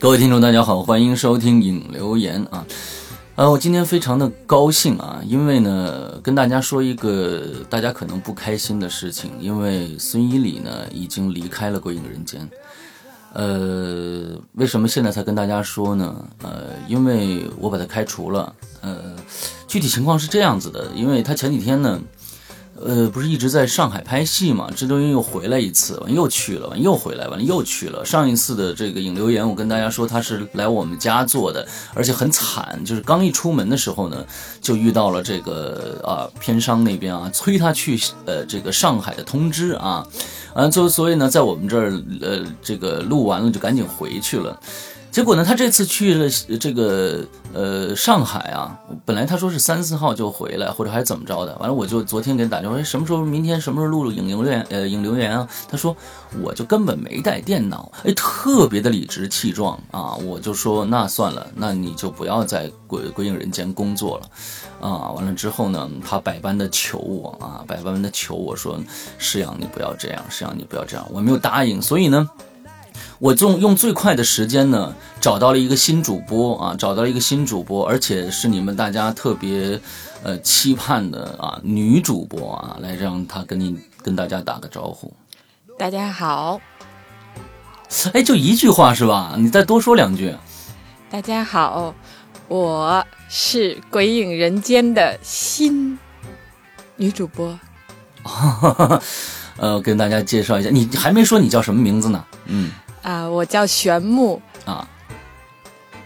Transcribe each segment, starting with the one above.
各位听众，大家好，欢迎收听影留言啊。呃，我今天非常的高兴啊，因为呢，跟大家说一个大家可能不开心的事情，因为孙一礼呢已经离开了《鬼影人间》。呃，为什么现在才跟大家说呢？呃，因为我把他开除了。呃，具体情况是这样子的，因为他前几天呢。呃，不是一直在上海拍戏嘛？这中间又回来一次，完又去了，完又回来，完又去了。上一次的这个影留言，我跟大家说他是来我们家做的，而且很惨，就是刚一出门的时候呢，就遇到了这个啊片商那边啊催他去呃这个上海的通知啊，啊就所以呢在我们这儿呃这个录完了就赶紧回去了。结果呢，他这次去了这个呃上海啊，本来他说是三四号就回来，或者还怎么着的。完了，我就昨天给他打电话，哎什么时候明天什么时候录录影留言呃影留言啊？他说我就根本没带电脑，哎，特别的理直气壮啊！我就说那算了，那你就不要在鬼鬼影人间工作了啊！完了之后呢，他百般的求我啊，百般的求我说世阳你不要这样，世阳你不要这样，我没有答应，所以呢。我用用最快的时间呢，找到了一个新主播啊，找到了一个新主播，而且是你们大家特别，呃期盼的啊女主播啊，来让她跟你跟大家打个招呼。大家好。哎，就一句话是吧？你再多说两句。大家好，我是《鬼影人间》的新女主播。呃，跟大家介绍一下，你还没说你叫什么名字呢？嗯。啊，我叫玄木啊。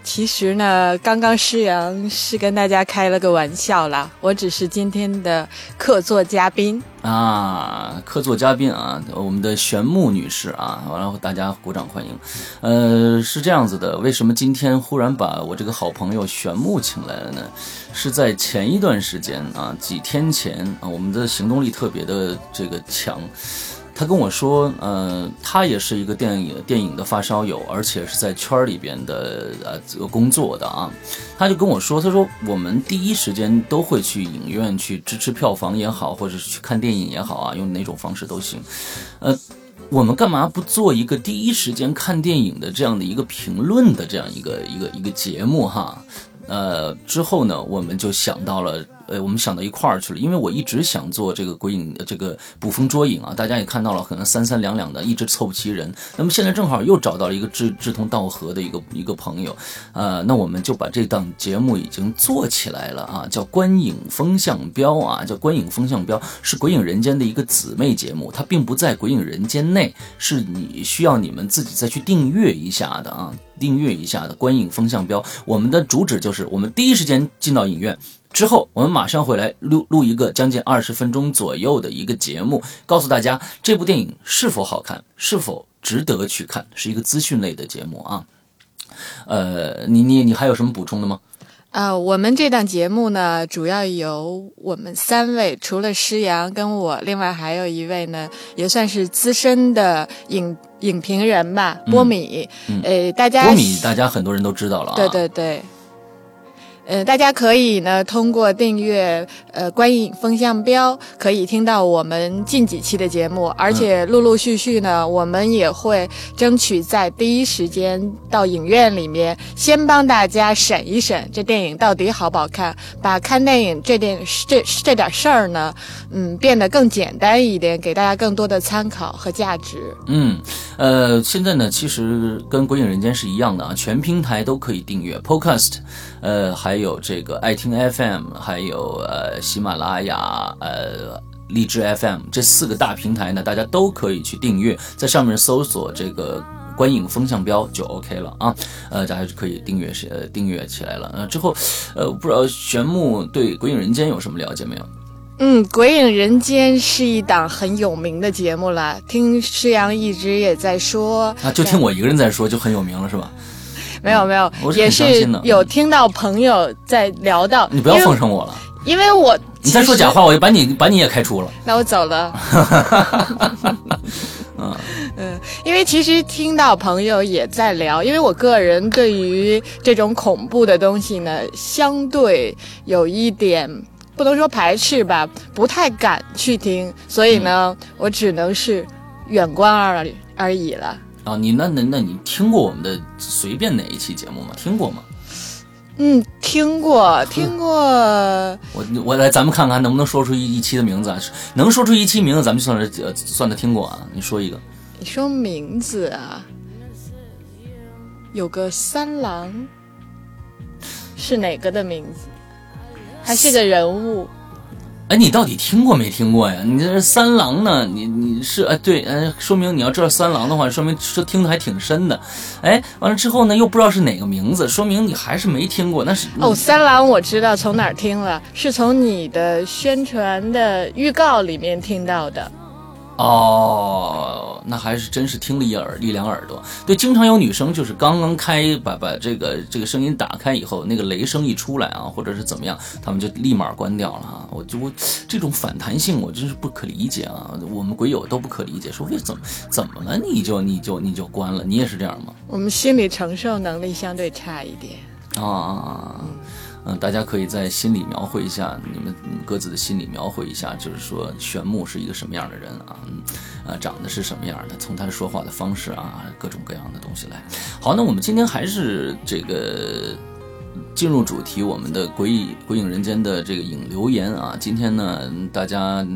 其实呢，刚刚诗阳是跟大家开了个玩笑啦，我只是今天的客座嘉宾啊，客座嘉宾啊，我们的玄木女士啊，完了大家鼓掌欢迎。呃，是这样子的，为什么今天忽然把我这个好朋友玄木请来了呢？是在前一段时间啊，几天前啊，我们的行动力特别的这个强。他跟我说，呃，他也是一个电影电影的发烧友，而且是在圈里边的呃工作的啊。他就跟我说，他说我们第一时间都会去影院去支持票房也好，或者是去看电影也好啊，用哪种方式都行。呃，我们干嘛不做一个第一时间看电影的这样的一个评论的这样一个一个一个节目哈？呃，之后呢，我们就想到了。呃，我们想到一块儿去了，因为我一直想做这个鬼影，这个捕风捉影啊。大家也看到了，可能三三两两的，一直凑不齐人。那么现在正好又找到了一个志志同道合的一个一个朋友，呃，那我们就把这档节目已经做起来了啊，叫《观影风向标》啊，叫《观影风向标》，是《鬼影人间》的一个姊妹节目，它并不在《鬼影人间》内，是你需要你们自己再去订阅一下的啊，订阅一下的《观影风向标》。我们的主旨就是我们第一时间进到影院。之后，我们马上回来录录一个将近二十分钟左右的一个节目，告诉大家这部电影是否好看，是否值得去看，是一个资讯类的节目啊。呃，你你你还有什么补充的吗？呃，我们这档节目呢，主要由我们三位，除了施阳跟我，另外还有一位呢，也算是资深的影影评人吧，波米。呃，大家波米，大家很多人都知道了啊。对对对。呃，大家可以呢通过订阅呃观影风向标，可以听到我们近几期的节目，而且陆陆续续呢，我们也会争取在第一时间到影院里面，先帮大家审一审这电影到底好不好看，把看电影这点这这点事儿呢，嗯，变得更简单一点，给大家更多的参考和价值。嗯，呃，现在呢，其实跟鬼影人间是一样的啊，全平台都可以订阅 Podcast，呃，还。有这个爱听 FM，还有呃喜马拉雅、呃荔枝 FM 这四个大平台呢，大家都可以去订阅，在上面搜索这个观影风向标就 OK 了啊。呃，大家就可以订阅是呃订阅起来了。呃，之后呃不知道玄木对《鬼影人间》有什么了解没有？嗯，《鬼影人间》是一档很有名的节目了，听施阳一直也在说啊，就听我一个人在说就很有名了是吧？没有没有，也是有听到朋友在聊到。你不要奉承我了，因为我你再说假话，我就把你把你也开除了。那我走了。嗯 嗯，因为其实听到朋友也在聊，因为我个人对于这种恐怖的东西呢，相对有一点不能说排斥吧，不太敢去听，所以呢，我只能是远观而而已了。啊，你那那那你听过我们的随便哪一期节目吗？听过吗？嗯，听过，听过。我我来，咱们看看能不能说出一一期的名字啊？能说出一期名字，咱们就算是呃算他听过啊。你说一个。你说名字啊？有个三郎，是哪个的名字？还是个人物？哎，你到底听过没听过呀？你这是三郎呢？你你是哎对，哎，说明你要知道三郎的话，说明说听的还挺深的。哎，完了之后呢，又不知道是哪个名字，说明你还是没听过。那是哦，三郎我知道从哪儿听了，是从你的宣传的预告里面听到的。哦，那还是真是听了一耳一两耳朵。对，经常有女生就是刚刚开把把这个这个声音打开以后，那个雷声一出来啊，或者是怎么样，他们就立马关掉了啊。我就我这种反弹性，我真是不可理解啊。我们鬼友都不可理解，说为怎么怎么了你就你就你就关了？你也是这样吗？我们心理承受能力相对差一点啊。嗯大家可以在心里描绘一下你们各自的心里描绘一下，就是说玄牧是一个什么样的人啊？啊，长得是什么样的？从他说话的方式啊，各种各样的东西来。好，那我们今天还是这个。进入主题，我们的《鬼影鬼影人间》的这个影留言啊，今天呢，大家，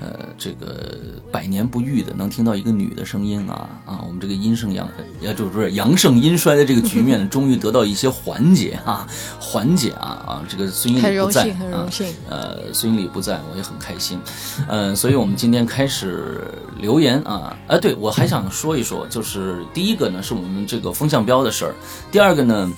呃，这个百年不遇的能听到一个女的声音啊。啊，我们这个阴盛阳，也就是阳盛阴衰的这个局面，终于得到一些缓解啊，缓解啊啊，这个孙英礼不在啊，呃，孙英礼不在，我也很开心，嗯，所以我们今天开始留言啊，哎，对我还想说一说，就是第一个呢，是我们这个风向标的事儿，第二个呢。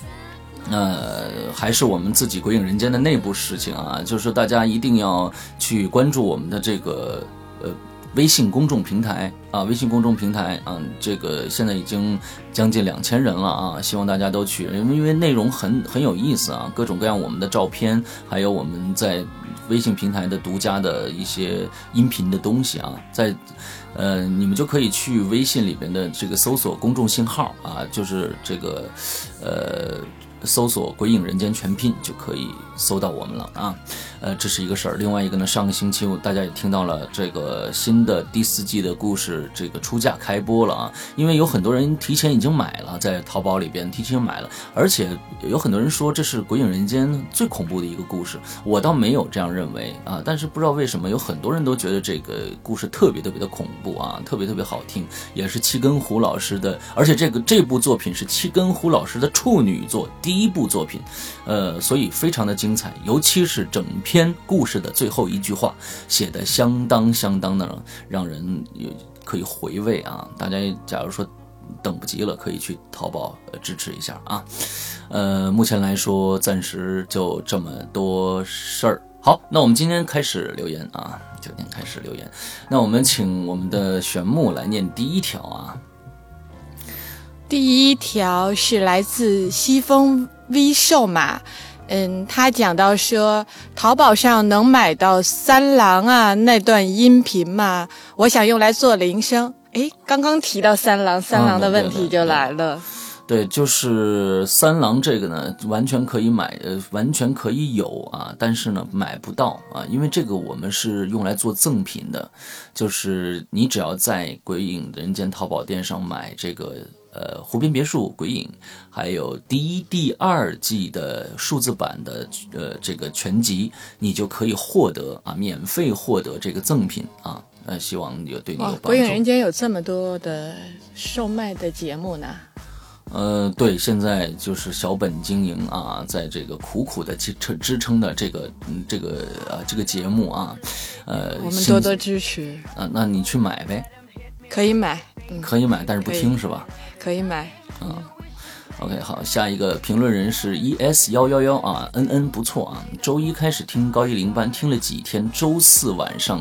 呃，还是我们自己鬼影人间的内部事情啊，就是大家一定要去关注我们的这个呃微信公众平台啊，微信公众平台啊，这个现在已经将近两千人了啊，希望大家都去，因为因为内容很很有意思啊，各种各样我们的照片，还有我们在微信平台的独家的一些音频的东西啊，在呃你们就可以去微信里边的这个搜索公众信号啊，就是这个呃。搜索“鬼影人间”全拼就可以搜到我们了啊，呃，这是一个事儿。另外一个呢，上个星期大家也听到了这个新的第四季的故事，这个出价开播了啊。因为有很多人提前已经买了，在淘宝里边提前买了，而且有很多人说这是《鬼影人间》最恐怖的一个故事，我倒没有这样认为啊。但是不知道为什么，有很多人都觉得这个故事特别特别的恐怖啊，特别特别好听，也是七根胡老师的，而且这个这部作品是七根胡老师的处女作第。一部作品，呃，所以非常的精彩，尤其是整篇故事的最后一句话写的相当相当的让人可以回味啊！大家假如说等不及了，可以去淘宝支持一下啊。呃，目前来说暂时就这么多事儿。好，那我们今天开始留言啊，今天开始留言。那我们请我们的玄木来念第一条啊。第一条是来自西风 V 瘦马，嗯，他讲到说，淘宝上能买到三郎啊那段音频吗？我想用来做铃声。哎，刚刚提到三郎，三郎的问题就来了。对，就是三郎这个呢，完全可以买，呃，完全可以有啊，但是呢，买不到啊，因为这个我们是用来做赠品的，就是你只要在鬼影人间淘宝店上买这个。呃，湖边别墅鬼影，还有第一、第二季的数字版的呃这个全集，你就可以获得啊，免费获得这个赠品啊。呃，希望有对你有帮助。鬼影人间有这么多的售卖的节目呢？呃，对，现在就是小本经营啊，在这个苦苦的支撑支撑的这个嗯这个啊这个节目啊，呃，我们多多支持啊。那你去买呗，可以买，可以买，但是不听是吧？可以买，嗯，OK，好，下一个评论人是 ES 幺幺幺啊，N N 不错啊，周一开始听高一零班，听了几天，周四晚上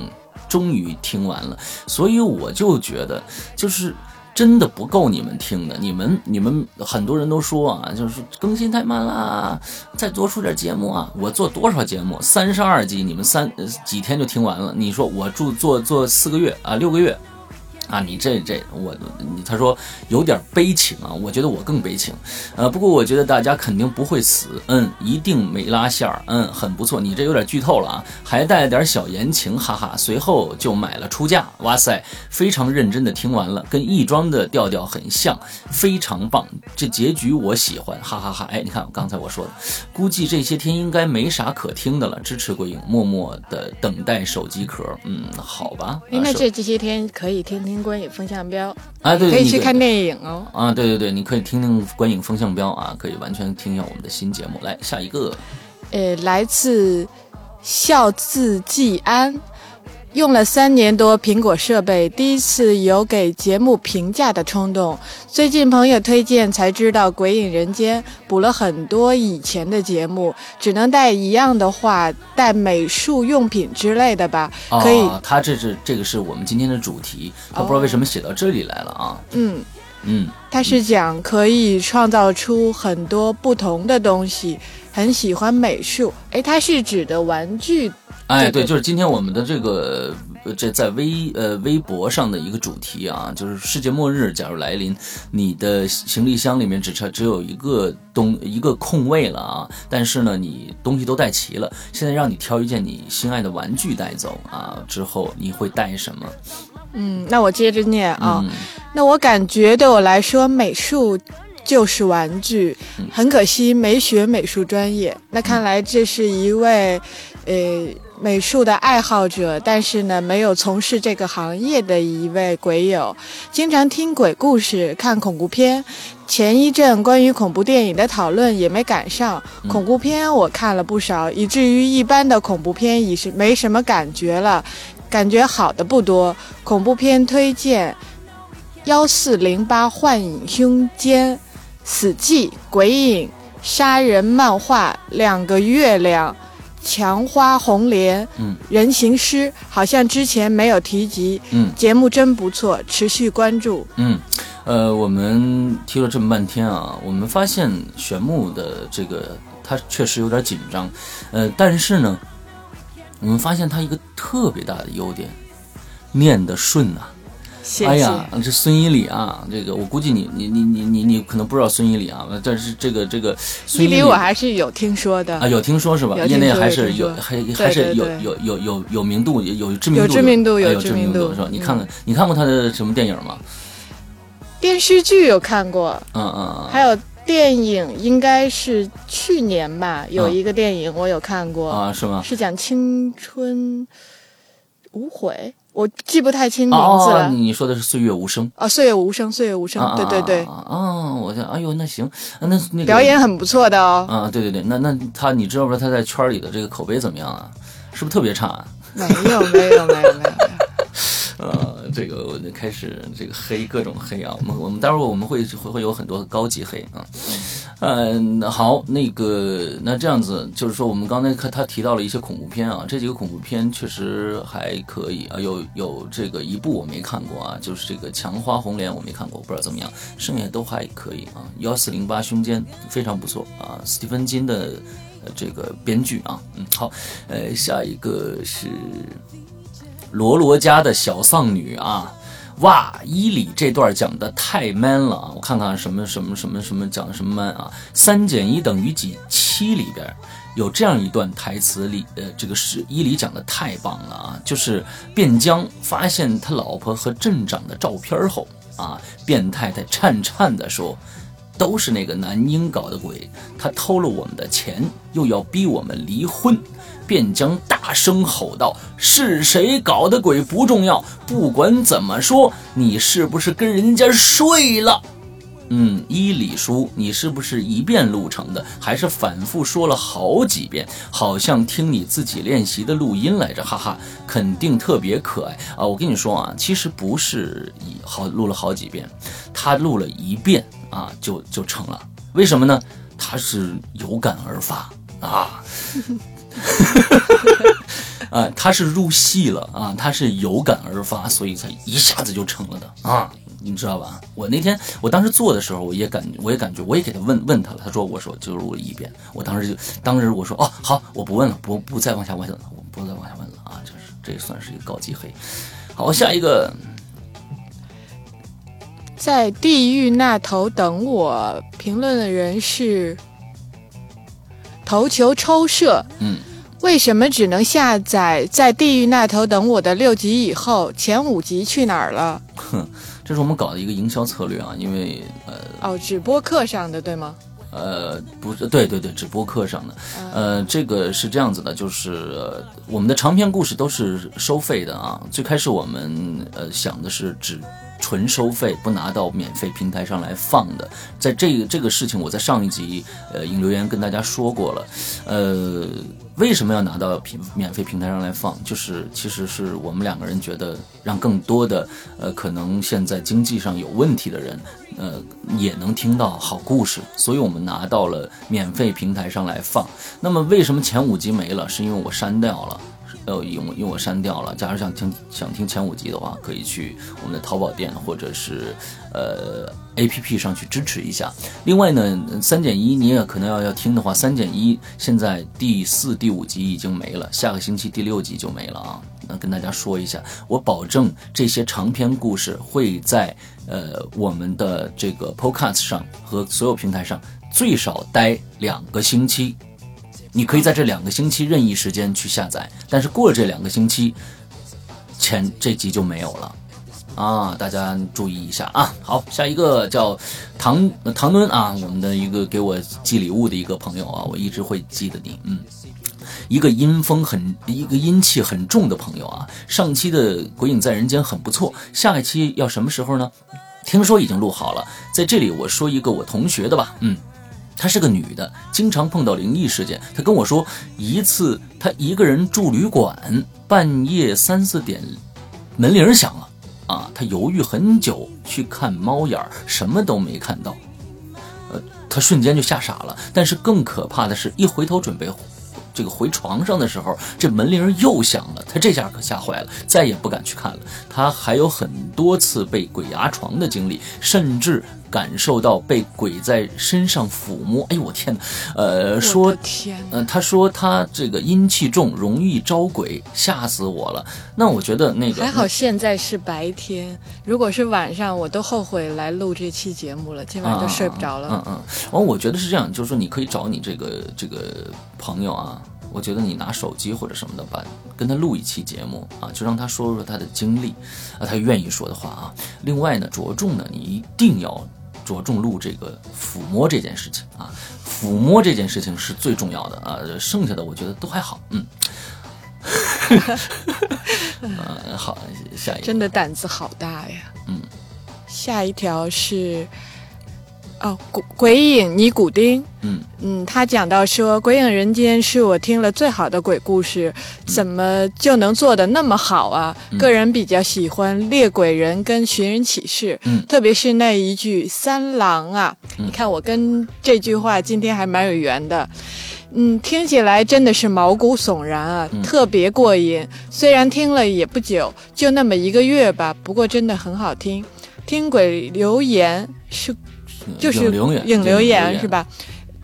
终于听完了，所以我就觉得就是真的不够你们听的，你们你们很多人都说啊，就是更新太慢啦，再多出点节目啊，我做多少节目，三十二集，你们三几天就听完了，你说我住做做四个月啊，六个月。啊，你这这我你他说有点悲情啊，我觉得我更悲情，呃，不过我觉得大家肯定不会死，嗯，一定没拉线儿，嗯，很不错，你这有点剧透了啊，还带了点小言情，哈哈，随后就买了出价，哇塞，非常认真的听完了，跟亦庄的调调很像，非常棒，这结局我喜欢，哈哈哈，哎，你看刚才我说的，估计这些天应该没啥可听的了，支持鬼影，默默的等待手机壳，嗯，好吧，应该这这些天可以听听观影风向标，啊，对，可以去看电影哦。啊，对对对，你可以听听观影风向标啊，可以完全听一下我们的新节目。来，下一个，呃，来自孝字季安，用了三年多苹果设备，第一次有给节目评价的冲动。最近朋友推荐才知道《鬼影人间》，补了很多以前的节目，只能带一样的话，带美术用品之类的吧，可以。啊，他这是这个是我们今天的主题，他不知道为什么写到这里来了啊。嗯，嗯，他是讲可以创造出很多不同的东西，很喜欢美术。诶，他是指的玩具哎，这个对，就是今天我们的这个呃这在微呃微博上的一个主题啊，就是世界末日假如来临，你的行李箱里面只差只有一个东一个空位了啊，但是呢你东西都带齐了，现在让你挑一件你心爱的玩具带走啊，之后你会带什么？嗯，那我接着念啊。嗯那我感觉对我来说，美术就是玩具，很可惜没学美术专业。那看来这是一位，呃，美术的爱好者，但是呢，没有从事这个行业的一位鬼友，经常听鬼故事，看恐怖片。前一阵关于恐怖电影的讨论也没赶上，恐怖片我看了不少，以至于一般的恐怖片已是没什么感觉了，感觉好的不多。恐怖片推荐。幺四零八幻影凶间、死寂、鬼影、杀人漫画、两个月亮、墙花红莲、嗯人形师，好像之前没有提及。嗯节目真不错，持续关注。嗯，呃，我们听了这么半天啊，我们发现玄牧的这个他确实有点紧张，呃，但是呢，我们发现他一个特别大的优点，念得顺啊。谢谢。哎呀，这孙一礼啊，这个我估计你你你你你你可能不知道孙一礼啊，但是这个这个孙一礼伊犁我还是有听说的，啊有听说是吧？业内还是有还还是有有有有有名度有有知名度有知名度有知知名度是吧？你嗯看看你看过他的什么电影吗？电视剧有看过，嗯嗯嗯。还有电影应该是去年吧，有一个电影我有看过。啊，是吗？是讲青春无悔，我记不太清名字哦，了。你你说的是《岁月无声》哦，岁月无声，岁月无声，啊？对对对，啊，啊我想，哎呦，那行，啊那那个表演很不错的哦。啊，对对对，那那他，你知道不知道他在圈里的这个口碑怎么样啊？是不是特别差、啊？没有没有没有没有，呃，这个我就开始这个黑各种黑啊，我们我们待会儿我们会会会有很多高级黑啊，嗯、好，那个那这样子就是说，我们刚才看他提到了一些恐怖片啊，这几个恐怖片确实还可以啊，有有这个一部我没看过啊，就是这个《墙花红莲》我没看过，我不知道怎么样，剩下都还可以啊，幺四零八胸间非常不错啊，斯蒂芬金的。呃这个编剧啊，嗯，好，呃，下一个是罗罗家的小丧女啊，哇，伊里这段讲的太 man 了啊！我看看什么什么什么什么讲的什么 man 啊？三减一等于几？七里边有这样一段台词里，呃，这个是伊里讲的太棒了啊！就是卞江发现他老婆和镇长的照片后啊，卞太太颤颤地说。都是那个男婴搞的鬼，他偷了我们的钱，又要逼我们离婚。便将大声吼道：“是谁搞的鬼不重要，不管怎么说，你是不是跟人家睡了？”嗯，伊里叔，你是不是一遍录成的，还是反复说了好几遍？好像听你自己练习的录音来着，哈哈，肯定特别可爱啊！我跟你说啊，其实不是一好录了好几遍，他录了一遍啊，就就成了。为什么呢？他是有感而发啊。啊，他是入戏了啊，他是有感而发，所以才一下子就成了的啊，你知道吧？我那天我当时做的时候，我也感我也感觉，我也给他问问他了，他说我说就是我一遍，我当时就当时我说哦好，我不问了，不不再往下问了，我不再往下问了啊，就是这算是一个高级黑。好，下一个在地狱那头等我。评论的人是头球抽射。嗯，为什么只能下载在地狱那头等我的六集以后，前五集去哪儿了？哼，这是我们搞的一个营销策略啊，因为呃哦，直播课上的对吗？呃，不是，对对对，直播课上的，呃，这个是这样子的，就是呃我们的长篇故事都是收费的啊。最开始我们呃想的是只纯收费，不拿到免费平台上来放的。在这个这个事情，我在上一集呃引留言跟大家说过了，呃，为什么要拿到平免费平台上来放？就是其实是我们两个人觉得，让更多的呃可能现在经济上有问题的人。呃，也能听到好故事，所以我们拿到了免费平台上来放。那么为什么前五集没了？是因为我删掉了，呃，因为我删掉了。假如想听想听前五集的话，可以去我们的淘宝店或者是呃 A P P 上去支持一下。另外呢，三减一你也可能要要听的话，三减一现在第四、第五集已经没了，下个星期第六集就没了啊。那跟大家说一下，我保证这些长篇故事会在。呃，我们的这个 Podcast 上和所有平台上最少待两个星期，你可以在这两个星期任意时间去下载，但是过了这两个星期，前这集就没有了啊！大家注意一下啊！好，下一个叫唐唐敦啊，我们的一个给我寄礼物的一个朋友啊，我一直会记得你，嗯。一个阴风很、一个阴气很重的朋友啊，上期的《鬼影在人间》很不错，下一期要什么时候呢？听说已经录好了，在这里我说一个我同学的吧，嗯，她是个女的，经常碰到灵异事件。她跟我说，一次她一个人住旅馆，半夜三四点，门铃响了，啊，她犹豫很久去看猫眼儿，什么都没看到，呃，她瞬间就吓傻了。但是更可怕的是，一回头准备。这个回床上的时候，这门铃又响了，他这下可吓坏了，再也不敢去看了。他还有很多次被鬼压床的经历，甚至感受到被鬼在身上抚摸。哎呦我天哪！呃，说，嗯，他说他这个阴气重，容易招鬼，吓死我了。那我觉得那个还好，现在是白天，如果是晚上，我都后悔来录这期节目了，今晚都睡不着了。嗯嗯，完，我觉得是这样，就是说你可以找你这个这个朋友啊。我觉得你拿手机或者什么的，把跟他录一期节目啊，就让他说说他的经历啊，他愿意说的话啊。另外呢，着重呢，你一定要着重录这个抚摸这件事情啊，抚摸这件事情是最重要的啊，剩下的我觉得都还好，嗯。嗯，好，下一个。真的胆子好大呀。嗯。下一条是。哦，鬼鬼影尼古丁，嗯嗯，他讲到说，《鬼影人间》是我听了最好的鬼故事，怎么就能做的那么好啊？个人比较喜欢《猎鬼人》跟《寻人启事》，嗯，特别是那一句“三郎啊”，你看我跟这句话今天还蛮有缘的，嗯，听起来真的是毛骨悚然啊，特别过瘾。虽然听了也不久，就那么一个月吧，不过真的很好听。听鬼留言是。就是影留言是吧？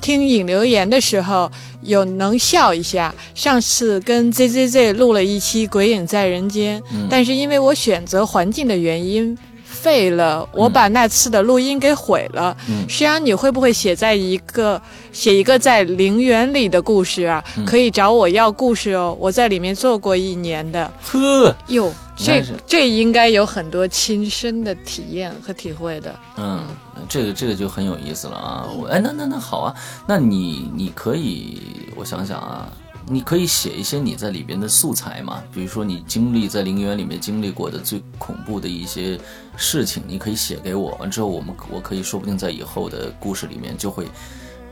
听影留言的时候有能笑一下。上次跟 Z Z Z 录了一期《鬼影在人间》，但是因为我选择环境的原因。废了，我把那次的录音给毁了。嗯，石阳，你会不会写在一个写一个在陵园里的故事啊？可以找我要故事哦，我在里面做过一年的。呵，哟，这这应该有很多亲身的体验和体会的。嗯，这个这个就很有意思了啊！我哎，那那那好啊，那你你可以，我想想啊。你可以写一些你在里边的素材嘛，比如说你经历在陵园里面经历过的最恐怖的一些事情，你可以写给我。完之后，我们我可以说不定在以后的故事里面就会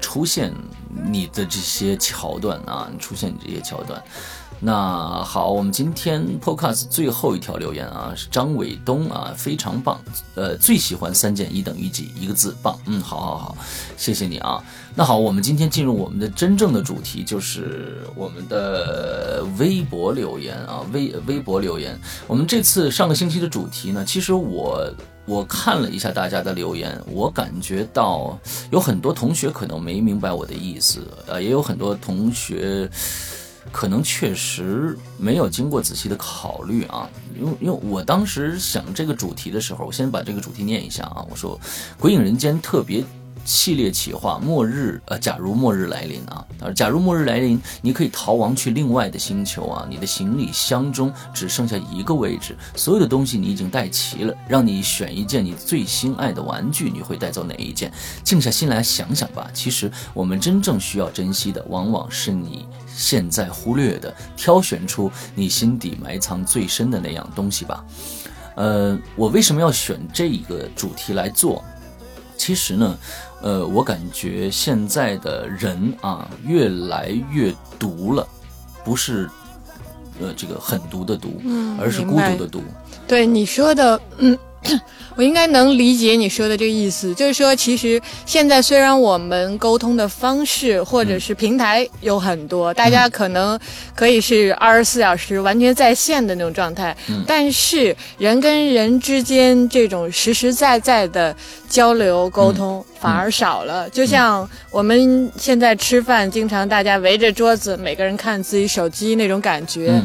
出现你的这些桥段啊，出现你这些桥段。那好，我们今天 podcast 最后一条留言啊，是张伟东啊，非常棒，呃，最喜欢三减一等于几？一个字，棒。嗯，好好好，谢谢你啊。那好，我们今天进入我们的真正的主题，就是我们的微博留言啊，微微博留言。我们这次上个星期的主题呢，其实我我看了一下大家的留言，我感觉到有很多同学可能没明白我的意思，呃，也有很多同学。可能确实没有经过仔细的考虑啊。因为因为我当时想这个主题的时候，我先把这个主题念一下啊。我说，《鬼影人间》特别。系列企划：末日，呃，假如末日来临啊，假如末日来临，你可以逃亡去另外的星球啊，你的行李箱中只剩下一个位置，所有的东西你已经带齐了，让你选一件你最心爱的玩具，你会带走哪一件？静下心来想想吧。其实我们真正需要珍惜的，往往是你现在忽略的，挑选出你心底埋藏最深的那样东西吧。呃，我为什么要选这一个主题来做？其实呢。呃，我感觉现在的人啊，越来越毒了，不是，呃，这个狠毒的毒，嗯而是孤独的毒。对你说的，嗯。我应该能理解你说的这个意思，就是说，其实现在虽然我们沟通的方式或者是平台有很多，大家可能可以是二十四小时完全在线的那种状态，但是人跟人之间这种实实在在的交流沟通反而少了。就像我们现在吃饭，经常大家围着桌子，每个人看自己手机那种感觉，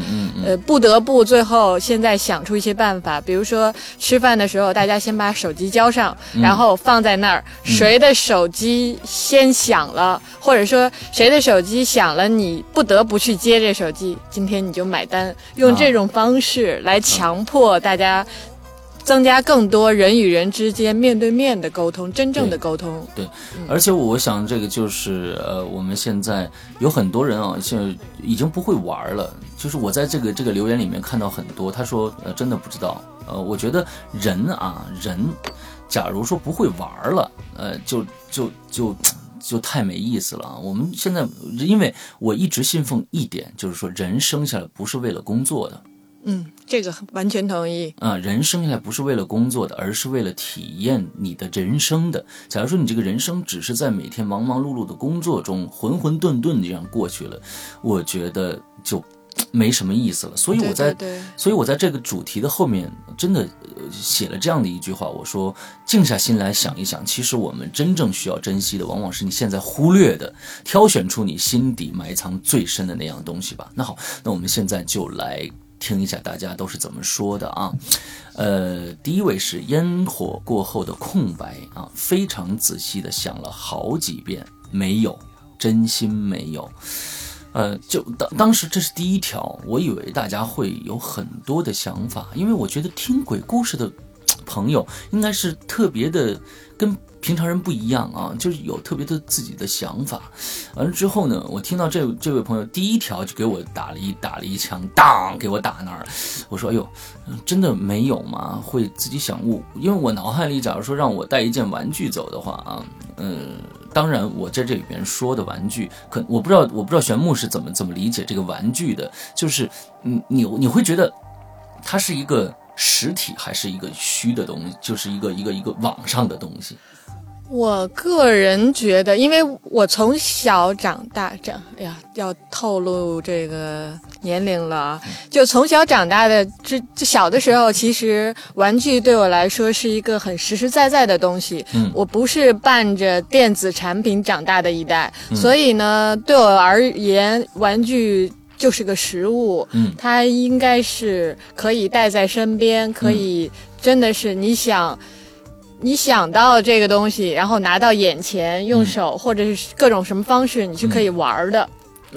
呃，不得不最后现在想出一些办法，比如说吃饭的时候大家。先把手机交上，然后放在那儿。谁的手机先响了，或者说谁的手机响了，你不得不去接这手机。今天你就买单，用这种方式来强迫大家，增加更多人与人之间面对面的沟通，真正的沟通。对，而且我想这个就是呃，我们现在有很多人啊，现在已经不会玩了。就是我在这个这个留言里面看到很多，他说呃，真的不知道。呃，我觉得人啊，人，假如说不会玩了，呃，就就就就太没意思了。我们现在，因为我一直信奉一点，就是说，人生下来不是为了工作的。嗯，这个完全同意。啊，人生下来不是为了工作的，而是为了体验你的人生的。假如说你这个人生只是在每天忙忙碌碌的工作中浑浑沌沌这样过去了，我觉得就。没什么意思了，所以我在，所以我在这个主题的后面真的写了这样的一句话，我说静下心来想一想，其实我们真正需要珍惜的，往往是你现在忽略的，挑选出你心底埋藏最深的那样东西吧。那好，那我们现在就来听一下大家都是怎么说的啊。呃，第一位是烟火过后的空白啊，非常仔细的想了好几遍，没有，真心没有。呃，就当当时这是第一条，我以为大家会有很多的想法，因为我觉得听鬼故事的朋友应该是特别的跟平常人不一样啊，就是有特别的自己的想法。完了之后呢，我听到这这位朋友第一条就给我打了一打了一枪，当给我打那儿，我说哎呦，真的没有吗？会自己想悟？因为我脑海里，假如说让我带一件玩具走的话啊，嗯。当然，我在这里边说的玩具，可我不知道，我不知道玄木是怎么怎么理解这个玩具的，就是，你，你你会觉得它是一个实体还是一个虚的东西，就是一个一个一个网上的东西。我个人觉得，因为我从小长大，长，哎呀，要透露这个年龄了。就从小长大的，这这小的时候，其实玩具对我来说是一个很实实在在的东西。嗯，我不是伴着电子产品长大的一代，所以呢，对我而言，玩具就是个食物。嗯，它应该是可以带在身边，可以真的是你想。你想到这个东西，然后拿到眼前，用手或者是各种什么方式，你是可以玩的。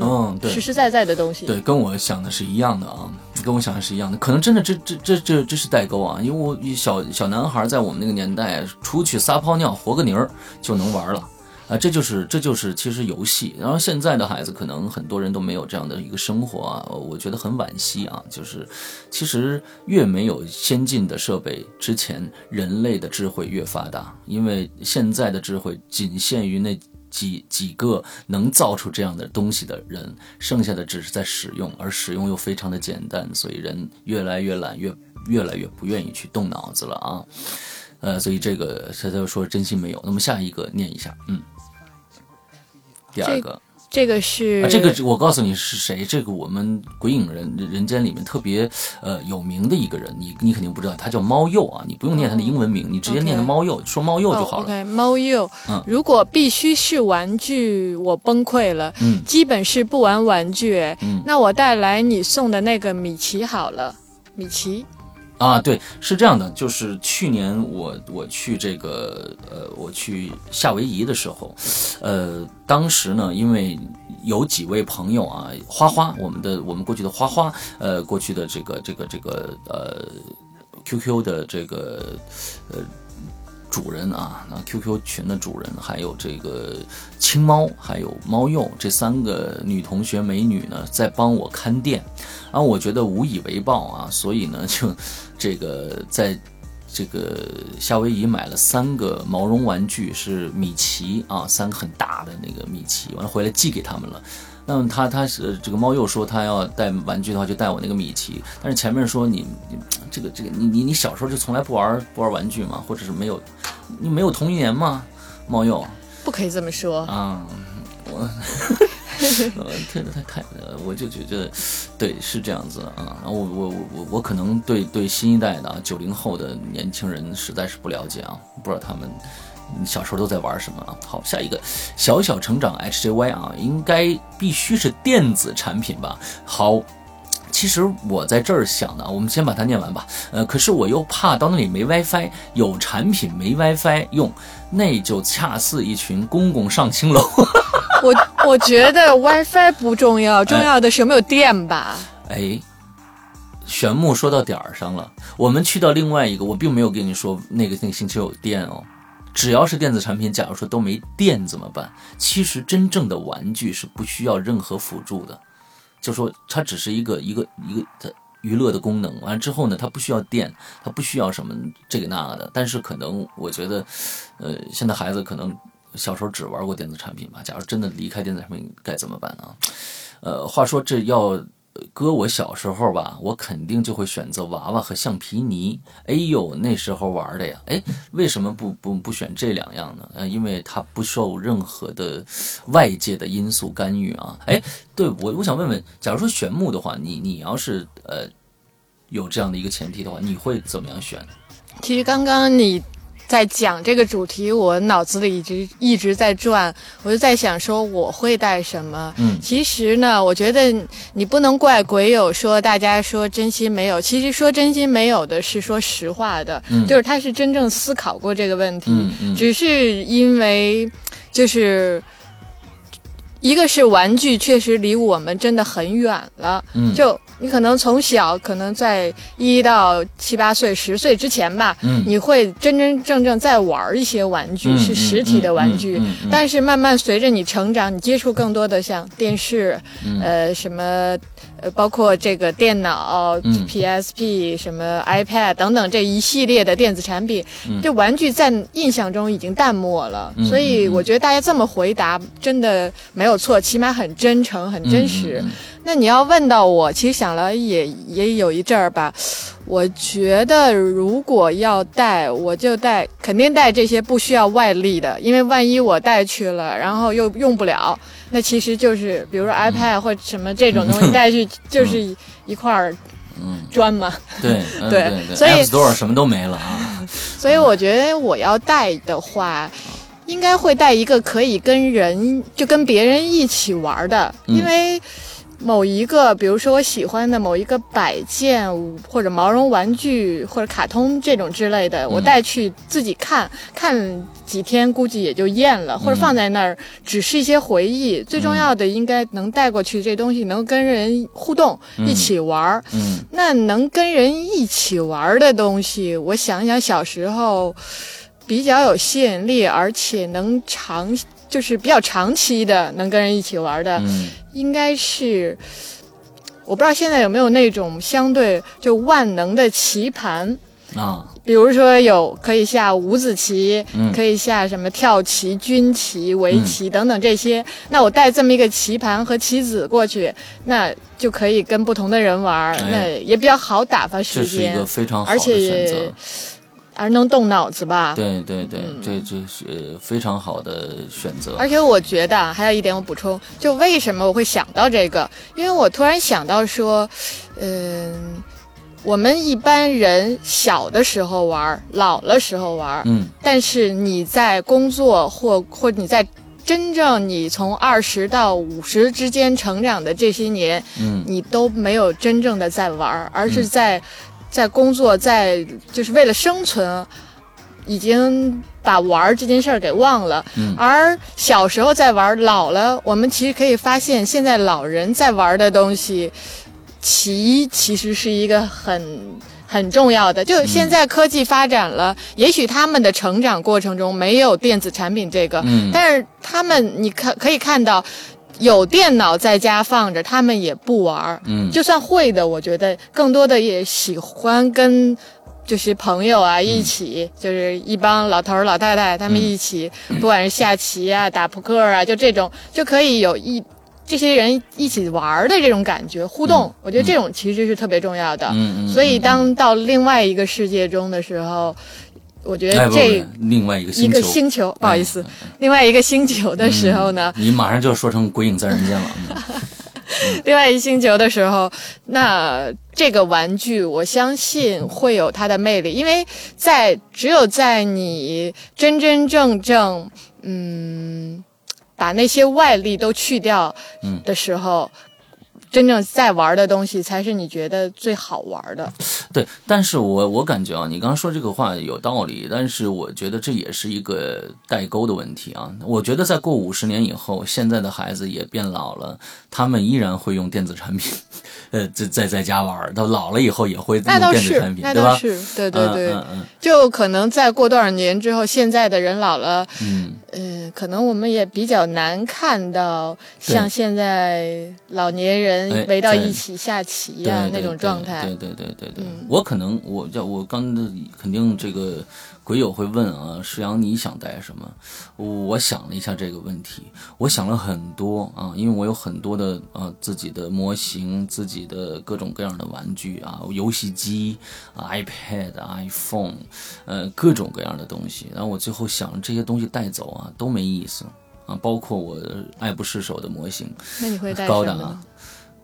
嗯，对，实实在在的东西。对，跟我想的是一样的啊，跟我想的是一样的。可能真的这这这这这是代沟啊，因为我小小男孩在我们那个年代，出去撒泡尿活个泥儿就能玩了。啊，这就是这就是其实游戏。然后现在的孩子可能很多人都没有这样的一个生活啊，我觉得很惋惜啊。就是其实越没有先进的设备之前，人类的智慧越发达，因为现在的智慧仅限于那几几个能造出这样的东西的人，剩下的只是在使用，而使用又非常的简单，所以人越来越懒，越越来越不愿意去动脑子了啊。呃，所以这个他就说真心没有。那么下一个念一下，嗯。第二个，这个是、啊，这个我告诉你是谁，这个我们鬼影人人间里面特别呃有名的一个人，你你肯定不知道，他叫猫鼬啊，你不用念他的英文名，你直接念他猫鼬，说猫鼬就好哦、了。OK，猫鼬。嗯如果必须是玩具，我崩溃了。嗯基本是不玩玩具。哎嗯那我带来你送的那个米奇好了，米奇。啊，对，是这样的，就是去年我我去这个呃，我去夏威夷的时候，呃，当时呢，因为有几位朋友啊，花花，我们的我们过去的花花，呃，过去的这个这个这个呃，QQ 的这个呃。主人啊，那 QQ 群的主人，还有这个青猫，还有猫鼬这三个女同学美女呢，在帮我看店，啊，我觉得无以为报啊，所以呢，就这个在这个夏威夷买了三个毛绒玩具，是米奇啊，三个很大的那个米奇，完了回来寄给他们了。那么他他是这个猫又说他要带玩具的话就带我那个米奇，但是前面说你你这个这个你你你小时候就从来不玩不玩玩具吗？或者是没有你没有童年吗？猫又不可以这么说。啊，我呃太太太呃，我就觉得对是这样子啊。然后我我我我可能对对新一代的啊九零后的年轻人实在是不了解啊，不知道他们。小时候都在玩什么啊？好，下一个小小成长 HJY 啊，应该必须是电子产品吧？好，其实我在这儿想的，我们先把它念完吧。呃，可是我又怕到那里没 WiFi，有产品没 WiFi 用，那就恰似一群公公上青楼。我我觉得 WiFi 不重要，重要的是有没有电吧。哎，玄木说到点儿上了。我们去到另外一个，我并没有跟你说那个那个星期有电哦。只要是电子产品，假如说都没电怎么办？其实真正的玩具是不需要任何辅助的，就说它只是一个一个一个它娱乐的功能。完了之后呢，它不需要电，它不需要什么这个那个的。但是可能我觉得，呃，现在孩子可能小时候只玩过电子产品吧。假如真的离开电子产品，该怎么办啊？呃，话说这要。搁我小时候吧，我肯定就会选择娃娃和橡皮泥。哎呦，那时候玩的呀！哎，为什么不不不选这两样呢？呃，因为它不受任何的外界的因素干预啊。哎，对我我想问问，假如说选木的话，你你要是呃有这样的一个前提的话，你会怎么样选？其实刚刚你在讲这个主题，我脑子里一直一直在转，我就在想说我会带什么。嗯其实呢，我觉得你不能怪鬼友说大家说真心没有，其实说真心没有的是说实话的，嗯就是他是真正思考过这个问题，嗯嗯只是因为就是。一个是玩具确实离我们真的很远了，嗯就你可能从小可能在一到七八岁、十岁之前吧，嗯。你会真真正正在玩一些玩具，嗯是实体的玩具。但是慢慢随着你成长，你接触更多的像电视，嗯。呃，什么呃，包括这个电脑、嗯。PSP、什么 iPad 等等这一系列的电子产品，这玩具在印象中已经淡漠了。嗯所以我觉得大家这么回答真的没有错，起码很真诚、很真实。那你要问到我，其实想了也也有一阵儿吧。我觉得如果要带，我就带，肯定带这些不需要外力的，因为万一我带去了，然后又用不了，那其实就是比如说 iPad 或者什么这种东西带去，就是一一块儿嗯，砖嘛。对嗯对对对所以，App Store 什么都没了啊。所以我觉得我要带的话，应该会带一个可以跟人就跟别人一起玩的，嗯因为某一个，比如说我喜欢的某一个摆件或者毛绒玩具或者卡通这种之类的，我带去自己看看几天，估计也就厌了，或者放在那儿只是一些回忆。最重要的应该能带过去这东西，能跟人互动，一起玩儿。嗯那能跟人一起玩的东西，我想想小时候比较有吸引力，而且能长，就是比较长期的能跟人一起玩的，嗯应该是。我不知道现在有没有那种相对就万能的棋盘，啊比如说有可以下五子棋，嗯可以下什么跳棋、军棋、围棋等等这些。那我带这么一个棋盘和棋子过去，那就可以跟不同的人玩那也比较好打发时间是一个。非常好而的选且择。而能动脑子吧。对对对，这这是非常好的选择。而且我觉得啊还有一点我补充，就为什么我会想到这个？因为我突然想到说，嗯、我们一般人小的时候玩，老了时候玩，嗯但是你在工作或或你在真正你从二十到五十之间成长的这些年，嗯你都没有真正的在玩儿，而是在、在工作，在就是为了生存，已经把玩儿这件事儿给忘了。嗯而小时候在玩儿，老了，我们其实可以发现，现在老人在玩儿的东西，棋其实是一个很。很重要的，就现在科技发展了，也许他们的成长过程中没有电子产品这个，嗯但是他们你看可以看到，有电脑在家放着，他们也不玩儿。嗯。就算会的，我觉得更多的也喜欢跟就是朋友啊一起，就是一帮老头儿老太太他们一起，不管是下棋啊、打扑克啊，就这种就可以有一这些人一起玩儿的这种感觉互动，我觉得这种其实是特别重要的。嗯嗯，所以当到另外一个世界中的时候，我觉得这另外一个一个星球，不好意思，哎另外一个星球的时候呢，你马上就要说成鬼影在人间了。嗯 另外一星球的时候，那这个玩具我相信会有它的魅力，因为在只有在你真真正正嗯把那些外力都去掉嗯的时候。真正在玩的东西才是你觉得最好玩的。对，但是我我感觉啊，你刚刚说这个话有道理，但是我觉得这也是一个代沟的问题啊。我觉得再过五十年以后，现在的孩子也变老了，他们依然会用电子产品，呃，在在在家玩儿，到老了以后也会用那倒是电子产，品，那对吧？倒是，对对对，嗯嗯就可能再过多少年之后，现在的人老了，嗯嗯，可能我们也比较难看到像现在老年人哎围到一起下棋对呀、对那种状态。对对对对对我可能我叫我刚的肯定这个鬼友会问啊，石阳你想带什么？我想了一下这个问题，我想了很多啊，因为我有很多的啊自己的模型，自己的各种各样的玩具啊，游戏机、啊 iPad、iPhone，呃各种各样的东西。然后我最后想这些东西带走啊都没意思啊，包括我爱不释手的模型。那你会带高档啊？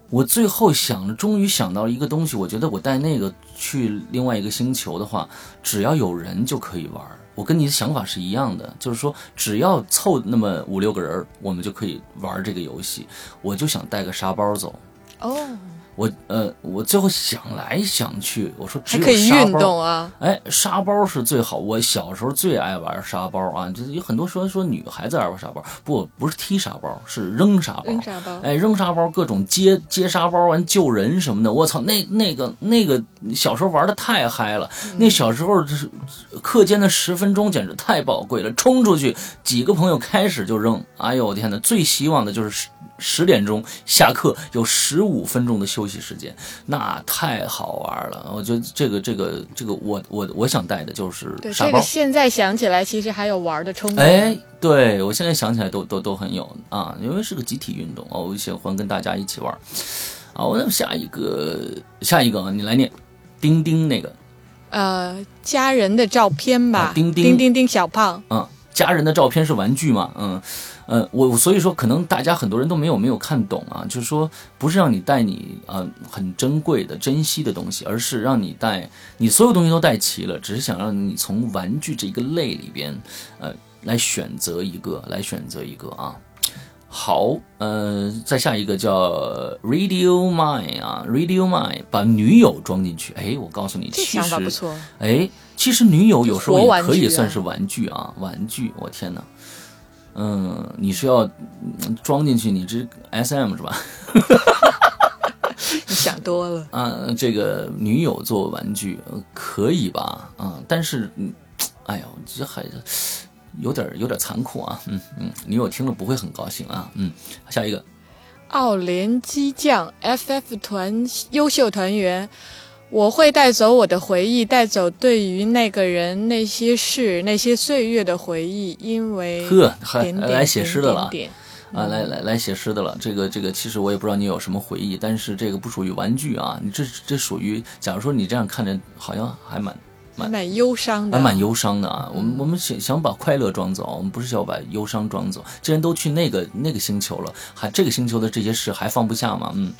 我最后想了，终于想到了一个东西，我觉得我带那个去另外一个星球的话，只要有人就可以玩。我跟你的想法是一样的，就是说只要凑那么五六个人，我们就可以玩这个游戏。我就想带个沙包走。哦，我呃，我最后想来想去，我说只有还可以运沙包动啊。哎，沙包是最好。我小时候最爱玩沙包啊，就是有很多说说女孩子爱玩沙包，不不是踢沙包，是扔沙包。扔沙包哎，扔沙包，各种接接沙包，完救人什么的。我操，那那个那个小时候玩的太嗨了。那小时候是课间的十分钟简直太宝贵了，冲出去几个朋友开始就扔。哎呦我天哪，最希望的就是十十点钟下课有十五分钟的休息时间，那太好玩了。我觉得这个这个这个我我我想带的就是，沙包这个。现在想起来，其实还有玩的冲动。哎，对我现在想起来都都都很有啊，因为是个集体运动哦，我喜欢跟大家一起玩。好，那么下一个下一个啊，你来念，钉钉那个呃，家人的照片吧，啊钉钉钉钉钉小胖，嗯，家人的照片是玩具嘛？嗯，呃，我所以说可能大家很多人都没有没有看懂啊，就是说不是让你带你啊、呃很珍贵的珍惜的东西，而是让你带你所有东西都带齐了，只是想让你从玩具这一个类里边呃来选择一个，来选择一个啊。好，呃，再下一个叫 Radio Mine 啊，Radio Mine 把女友装进去。哎，我告诉你，其实。哎，其实女友有时候也可以算是玩具啊，玩具。我天哪，嗯，你是要嗯装进去，你这 S M 是吧？你 想多了。啊，这个女友做玩具呃可以吧？啊，但是，嗯，哎呦，这还有点有点残酷啊。嗯嗯，女友听了不会很高兴啊。嗯，下一个，奥联机将 FF 团优秀团员，我会带走我的回忆，带走对于那个人、那些事、那些岁月的回忆，因为呵，来写诗的了点点啊，来来来写诗的了。这个这个，其实我也不知道你有什么回忆，但是这个不属于玩具啊，你这这属于，假如说你这样看着好像还蛮蛮蛮忧伤的，还蛮忧伤的啊。我们我们想想把快乐装走，我们不是要把忧伤装走。既然都去那个那个星球了，还这个星球的这些事还放不下吗？嗯，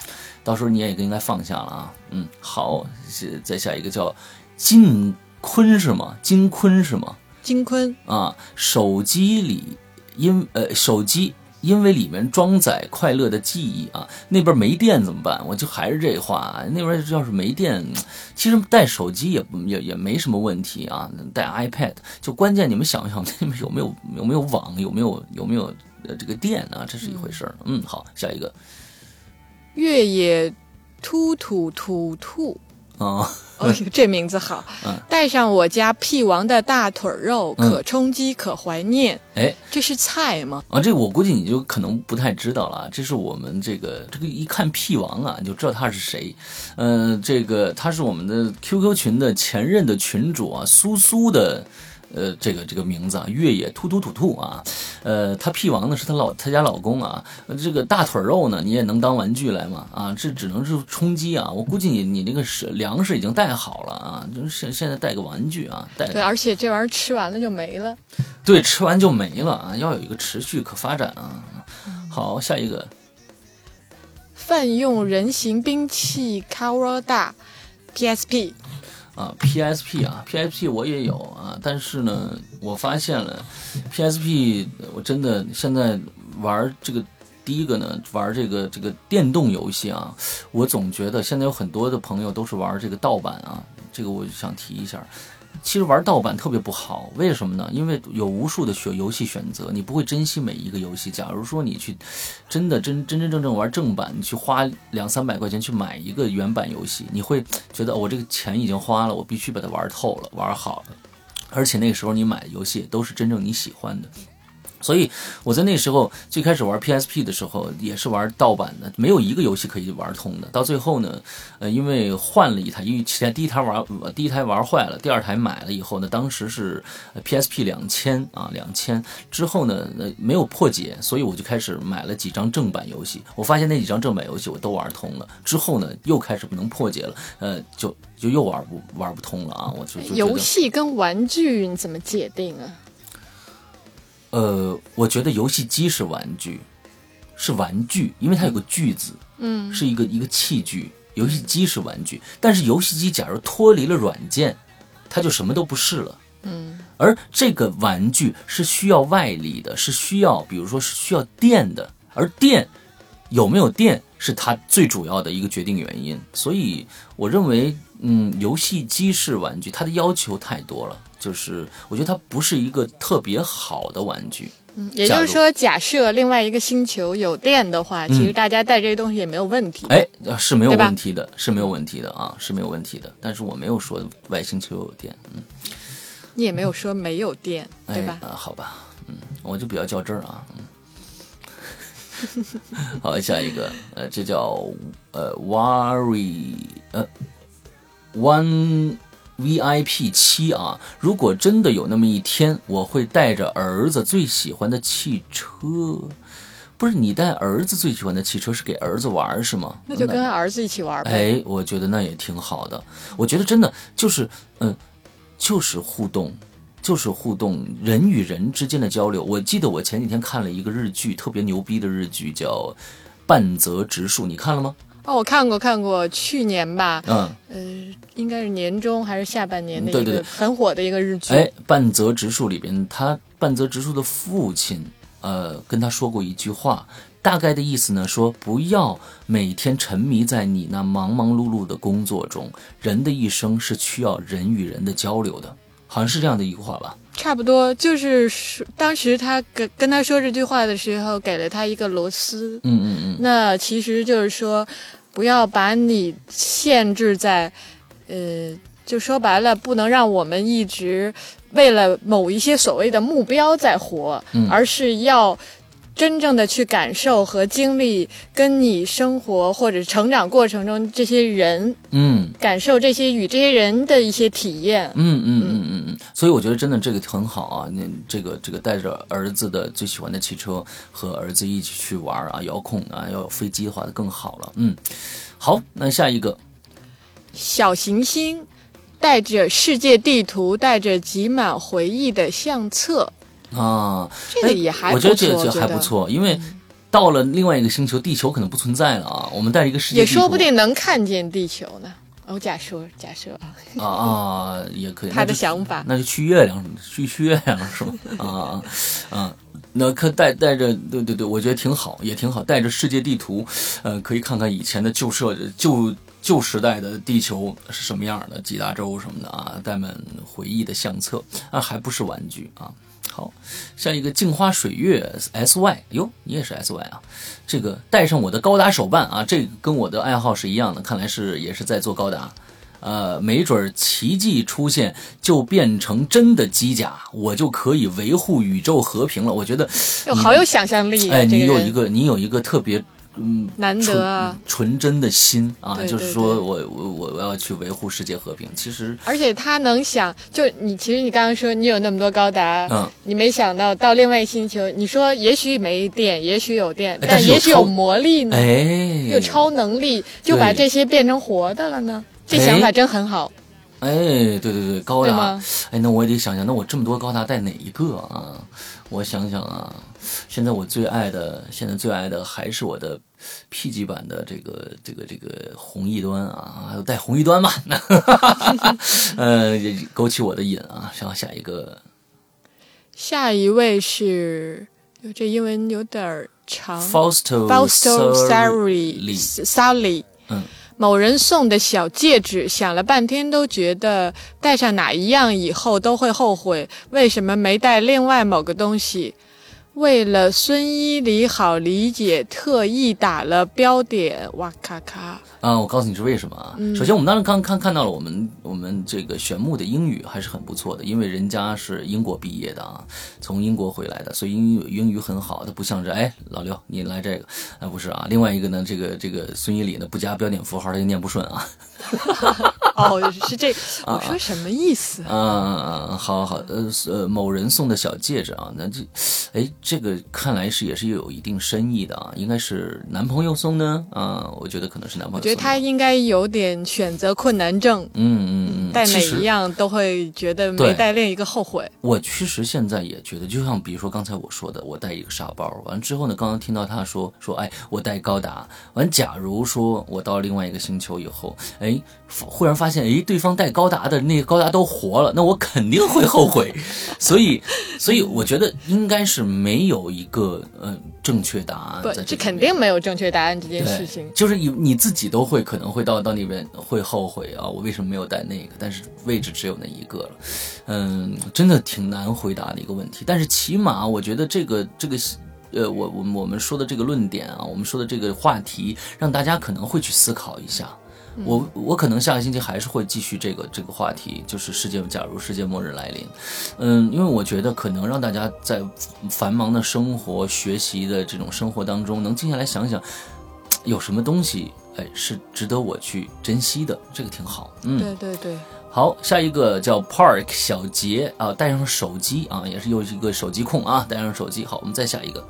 到时候你也应该放下了啊。嗯，好，是再下一个叫金坤是吗？金坤是吗？金坤啊，手机里因呃手机因为里面装载快乐的记忆啊，那边没电怎么办？我就还是这话，那边要是没电，其实带手机也也也没什么问题啊，带 iPad 就关键你们想想那边有没有有没有网，有没有有没有呃这个电啊，这是一回事儿。嗯，好，下一个越野突突突突。啊，哦，这名字好。嗯，带上我家屁王的大腿肉，可充饥，可怀念。哎，这是菜吗？啊，这我估计你就可能不太知道了。这是我们这个这个一看屁王啊，你就知道他是谁。嗯，这个他是我们的 QQ 群的前任的群主啊，苏苏的。呃，这个这个名字啊，越野突突突突啊，呃，他屁王呢是他老他家老公啊，这个大腿肉呢，你也能当玩具来嘛啊，这只能是充饥啊，我估计你你那个是粮食已经带好了啊，就是现现在带个玩具啊，带对，而且这玩意儿吃完了就没了，对，吃完就没了啊，要有一个持续可发展啊。好，下一个，泛用人形兵器 a d a PSP。啊，PSP 啊，PSP 我也有啊，但是呢，我发现了，PSP 我真的现在玩这个，第一个呢，玩这个这个电动游戏啊，我总觉得现在有很多的朋友都是玩这个盗版啊，这个我就想提一下。其实玩盗版特别不好，为什么呢？因为有无数的选游戏选择，你不会珍惜每一个游戏。假如说你去真的真真真正正玩正版，你去花两三百块钱去买一个原版游戏，你会觉得我这个钱已经花了，我必须把它玩透了，玩好了。而且那个时候你买的游戏都是真正你喜欢的。所以我在那时候最开始玩 PSP 的时候，也是玩盗版的，没有一个游戏可以玩通的。到最后呢，呃，因为换了一台，因为前第一台玩第一台玩坏了，第二台买了以后呢，当时是 PSP 两千啊两千之后呢，呃，没有破解，所以我就开始买了几张正版游戏。我发现那几张正版游戏我都玩通了，之后呢，又开始不能破解了，呃，就就又玩不玩不通了啊！我就游戏跟玩具你怎么界定啊？呃，我觉得游戏机是玩具，是玩具，因为它有个“具”字，嗯，是一个一个器具。游戏机是玩具，但是游戏机假如脱离了软件，它就什么都不是了，嗯。而这个玩具是需要外力的，是需要，比如说是需要电的，而电有没有电是它最主要的一个决定原因。所以我认为，嗯，游戏机是玩具，它的要求太多了。就是我觉得它不是一个特别好的玩具。嗯，也就是说，假设另外一个星球有电的话，其实大家带这些东西也没有问题。哎，是没有问题的，是没有问题的啊，是没有问题的。但是我没有说外星球有电，嗯，你也没有说没有电，对吧？啊，好吧，嗯，我就比较较真儿啊，嗯。好，下一个，呃，这叫呃，worry，呃，one。VIP 七啊！如果真的有那么一天，我会带着儿子最喜欢的汽车，不是你带儿子最喜欢的汽车是给儿子玩是吗？那就跟儿子一起玩呗。哎，我觉得那也挺好的。我觉得真的就是，嗯，就是互动，就是互动，人与人之间的交流。我记得我前几天看了一个日剧，特别牛逼的日剧，叫《半泽直树》，你看了吗？哦，我看过，看过，去年吧，嗯，呃，应该是年中还是下半年的一个很火的一个日剧。哎，半泽直树里边，他半泽直树的父亲，呃，跟他说过一句话，大概的意思呢，说不要每天沉迷在你那忙忙碌碌的工作中，人的一生是需要人与人的交流的，好像是这样的一句话吧。差不多就是说，当时他跟跟他说这句话的时候，给了他一个螺丝。嗯嗯嗯。那其实就是说，不要把你限制在，呃，就说白了，不能让我们一直为了某一些所谓的目标在活，而是要。真正的去感受和经历跟你生活或者成长过程中这些人，嗯，感受这些与这些人的一些体验，嗯嗯嗯嗯嗯。所以我觉得真的这个很好啊，那这个这个带着儿子的最喜欢的汽车和儿子一起去玩啊，遥控啊，要有飞机的话更好了。嗯，好，那下一个小行星带着世界地图，带着挤满回忆的相册。啊，这个也还我不错，觉得这这还不错，因为到了另外一个星球，地球可能不存在了啊。我们带着一个世界也说不定能看见地球呢。哦，假设假设啊，啊啊，也可以。他的想法。那就去月亮，去去月亮是吧？啊啊啊！那可带带着，对对对，我觉得挺好，也挺好，带着世界地图，呃，可以看看以前的旧社旧旧时代的地球是什么样的，几大洲什么的啊，带满回忆的相册啊，还不是玩具啊。好，下一个镜花水月 S Y，哟，你也是 S Y 啊？这个带上我的高达手办啊，这个跟我的爱好是一样的，看来是也是在做高达。呃，没准儿奇迹出现就变成真的机甲，我就可以维护宇宙和平了。我觉得，哟，好有想象力啊！哎，你有一个你有一个特别嗯难得啊，纯真的心啊，对对就是说我我我我要去维护世界和平。其实，而且他能想，就你其实你刚刚说你有那么多高达，嗯你没想到到另外星球，你说也许没电，也许有电，哎但也许有魔力呢，哎，有超能力，就把这些变成活的了呢。这哎想法真很好，哎，对对对，高达，哎，那我也得想想，那我这么多高达带哪一个啊？我想想啊，现在我最爱的，现在最爱的还是我的 P 级版的这个这个这个红翼端啊，还有带红翼端吧，呃，也勾起我的瘾啊。然后下一个，下一位是，哟这英文有点长。Fausto Fausto Sarli Sally Sally，嗯，某人送的小戒指，想了半天都觉得戴上哪一样以后都会后悔，为什么没戴另外某个东西？为了孙一礼好理解，特意打了标点，哇咔咔！啊，我告诉你是为什么啊？首先，我们当时刚刚看到了我们我们这个玄牧的英语还是很不错的，因为人家是英国毕业的啊，从英国回来的，所以英语英语很好。他不像是哎，老刘你来这个，啊不是啊。另外一个呢，这个这个孙一礼呢不加标点符号，他就念不顺啊。哦，是这，我说什么意思？啊，好好，呃呃，某人送的小戒指啊，那这，哎，这个看来是也是有一定深意的啊，应该是男朋友送呢啊，我觉得可能是男朋友觉得他应该有点选择困难症，嗯嗯嗯，带每一样都会觉得没带另一个后悔。我其实现在也觉得，就像比如说刚才我说的，我带一个沙包，完了之后呢，刚刚听到他说说，哎，我带高达，完，假如说我到另外一个星球以后，哎，忽然发现，诶，对方带高达的那个高达都活了，那我肯定会后悔。所以，所以我觉得应该是没有一个嗯、呃正确答案不在，里这肯定没有正确答案这件事情。就是你你自己都会可能会到到那边会后悔啊，我为什么没有带那个？但是位置只有那一个了，嗯，真的挺难回答的一个问题。但是起码我觉得这个这个。呃，我我们我们说的这个论点啊，我们说的这个话题，让大家可能会去思考一下。我我可能下个星期还是会继续这个这个话题，就是世界假如世界末日来临，嗯，因为我觉得可能让大家在繁忙的生活、学习的这种生活当中，能静下来想想，有什么东西，哎，是值得我去珍惜的，这个挺好。嗯，对对对，好，下一个叫 Park 小杰啊，带上手机啊，也是又是一个手机控啊，带上手机。好，我们再下一个。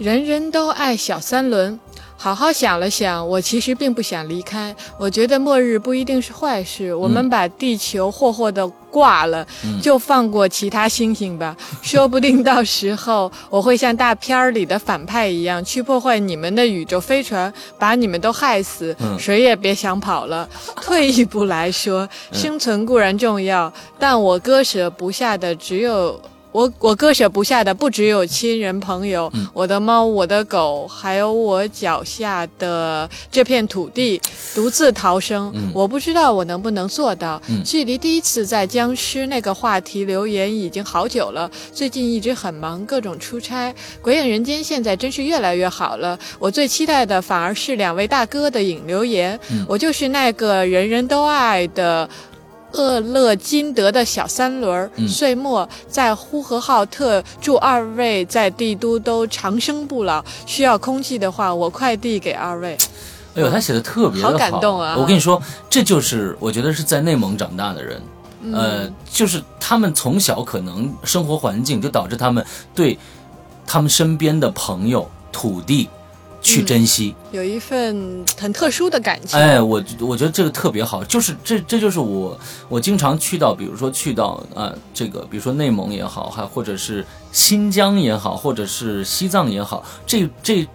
人人都爱小三轮。好好想了想，我其实并不想离开。我觉得末日不一定是坏事。我们把地球霍霍的挂了，就放过其他星星吧。说不定到时候我会像大片儿里的反派一样，去破坏你们的宇宙飞船，把你们都害死，谁也别想跑了。退一步来说，生存固然重要，但我割舍不下的只有。我我割舍不下的不只有亲人朋友，我的猫、我的狗，还有我脚下的这片土地。独自逃生，我不知道我能不能做到。距离第一次在僵尸那个话题留言已经好久了，最近一直很忙，各种出差。鬼影人间现在真是越来越好了。我最期待的反而是两位大哥的影留言。我就是那个人人都爱的。厄勒金德的小三轮，岁末在呼和浩特，祝二位在帝都都长生不老。需要空气的话，我快递给二位。哎呦，他写的特别的好，好感动啊我跟你说，这就是我觉得是在内蒙长大的人，呃，就是他们从小可能生活环境就导致他们对他们身边的朋友、土地去珍惜。有一份很特殊的感情。哎，我我觉得这个特别好，就是这这就是我我经常去到，比如说去到啊、这个比如说内蒙也好，还或者是新疆也好，或者是西藏也好，这这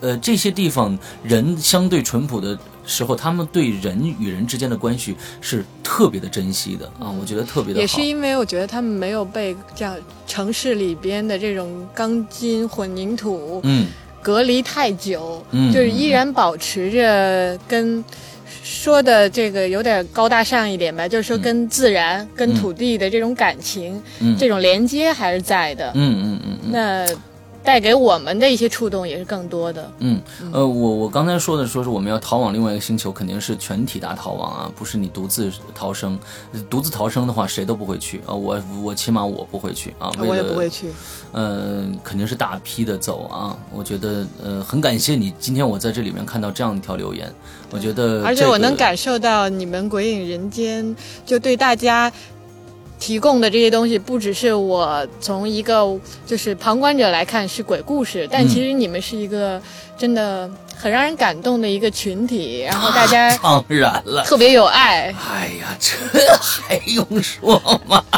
呃这些地方人相对淳朴的时候，他们对人与人之间的关系是特别的珍惜的啊，我觉得特别的好。也是因为我觉得他们没有被这样城市里边的这种钢筋混凝土嗯隔离太久，嗯就是依然保持着跟说的这个有点高大上一点吧，就是说跟自然、跟土地的这种感情、嗯这种连接还是在的。嗯嗯嗯嗯。那带给我们的一些触动也是更多的。嗯，呃，我我刚才说的说是我们要逃往另外一个星球，肯定是全体大逃亡啊，不是你独自逃生。独自逃生的话，谁都不会去啊，我我起码我不会去啊，为我也不会去。呃，肯定是大批的走啊。我觉得呃很感谢你，今天我在这里面看到这样一条留言，我觉得、而且我能。感受到你们鬼影人间就对大家提供的这些东西，不只是我从一个就是旁观者来看是鬼故事，但嗯其实你们是一个真的很让人感动的一个群体，然后大家当然了，特别有爱。哎呀，这还用说吗？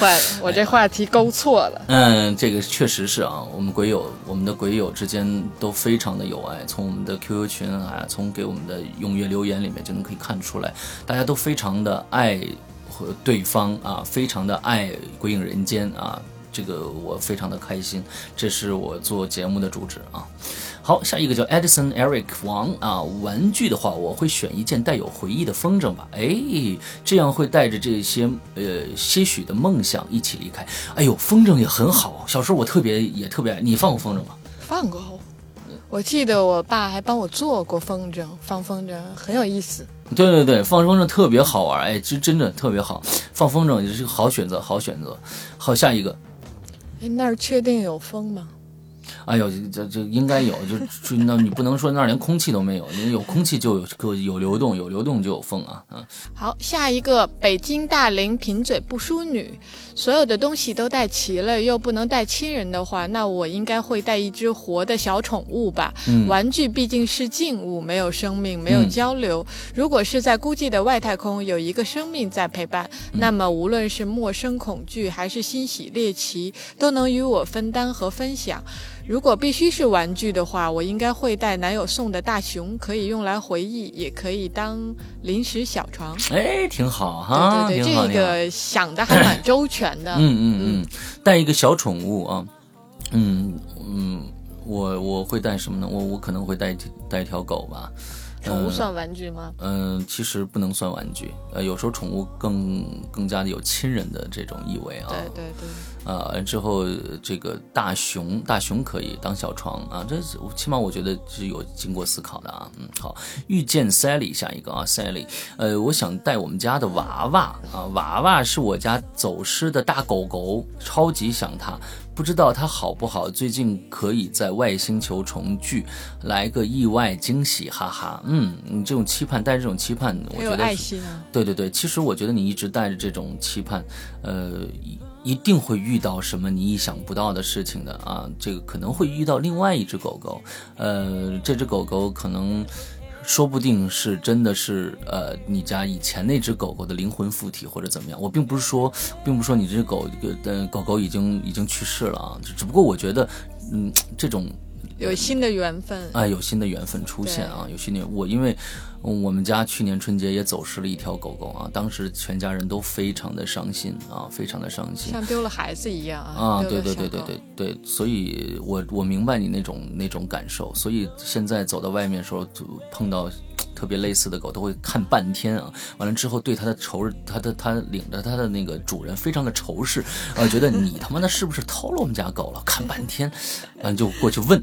坏了，我这话题勾错了。嗯，这个确实是啊，我们鬼友，我们的鬼友之间都非常的有爱，从我们的 QQ 群啊，从给我们的踊跃留言里面就能可以看出来，大家都非常的爱和对方啊，非常的爱鬼影人间啊，这个我非常的开心，这是我做节目的主旨啊。好，下一个叫 Edison Eric 王啊，玩具的话，我会选一件带有回忆的风筝吧。哎，这样会带着这些呃些许的梦想一起离开。哎呦，风筝也很好，小时候我特别也特别爱。你放过风筝吗？放过，我记得我爸还帮我做过风筝，放风筝很有意思。对对对，放风筝特别好玩，哎，真真的特别好，放风筝也是个好选择，好选择。好，下一个，哎，那儿确定有风吗？哎呦，这这应该有，就就那你不能说那儿连空气都没有，你有空气就有有有流动，有流动就有风啊，嗯。好，下一个北京大龄贫嘴不淑女，所有的东西都带齐了，又不能带亲人的话，那我应该会带一只活的小宠物吧。嗯玩具毕竟是静物，没有生命，没有嗯交流。如果是在孤寂的外太空，有一个生命在陪伴，嗯那么无论是陌生恐惧，还是欣喜猎奇，都能与我分担和分享。如果必须是玩具的话，我应该会带男友送的大熊，可以用来回忆，也可以当临时小床。哎，挺好哈，对对对。这个想的还蛮周全的。嗯嗯嗯，带一个小宠物啊，嗯嗯，我我会带什么呢？我我可能会带一带一条狗吧。宠物算玩具吗？嗯，其实不能算玩具，呃，有时候宠物更更加的有亲人的这种意味啊。对对对，呃，之后这个大熊，大熊可以当小床啊，这是起码我觉得是有经过思考的啊。嗯，好，遇见 Sally 下一个啊，Sally，呃，我想带我们家的娃娃啊，娃娃是我家走失的大狗狗，超级想它。不知道它好不好？最近可以在外星球重聚，来个意外惊喜，哈哈。嗯，你这种期盼，带着这种期盼，我觉得是爱心啊。对对对，其实我觉得你一直带着这种期盼，呃，一一定会遇到什么你意想不到的事情的啊。这个可能会遇到另外一只狗狗，呃，这只狗狗可能。说不定是真的是呃，你家以前那只狗狗的灵魂附体或者怎么样。我并不是说，并不是说你这只狗，呃，狗狗已经已经去世了啊。只不过我觉得，嗯，这种有新的缘分。啊，有新的缘分出现啊，有新的我因为嗯我们家去年春节也走失了一条狗狗啊，当时全家人都非常的伤心啊，非常的伤心像丢了孩子一样啊，啊！对对对对对对，所以我我明白你那种那种感受，所以现在走到外面的时候，就碰到特别类似的狗，都会看半天啊，完了之后对它的仇人，它的它领着它的那个主人非常的仇视，啊，觉得你他妈的是不是偷了我们家狗了？看半天，完了就过去问。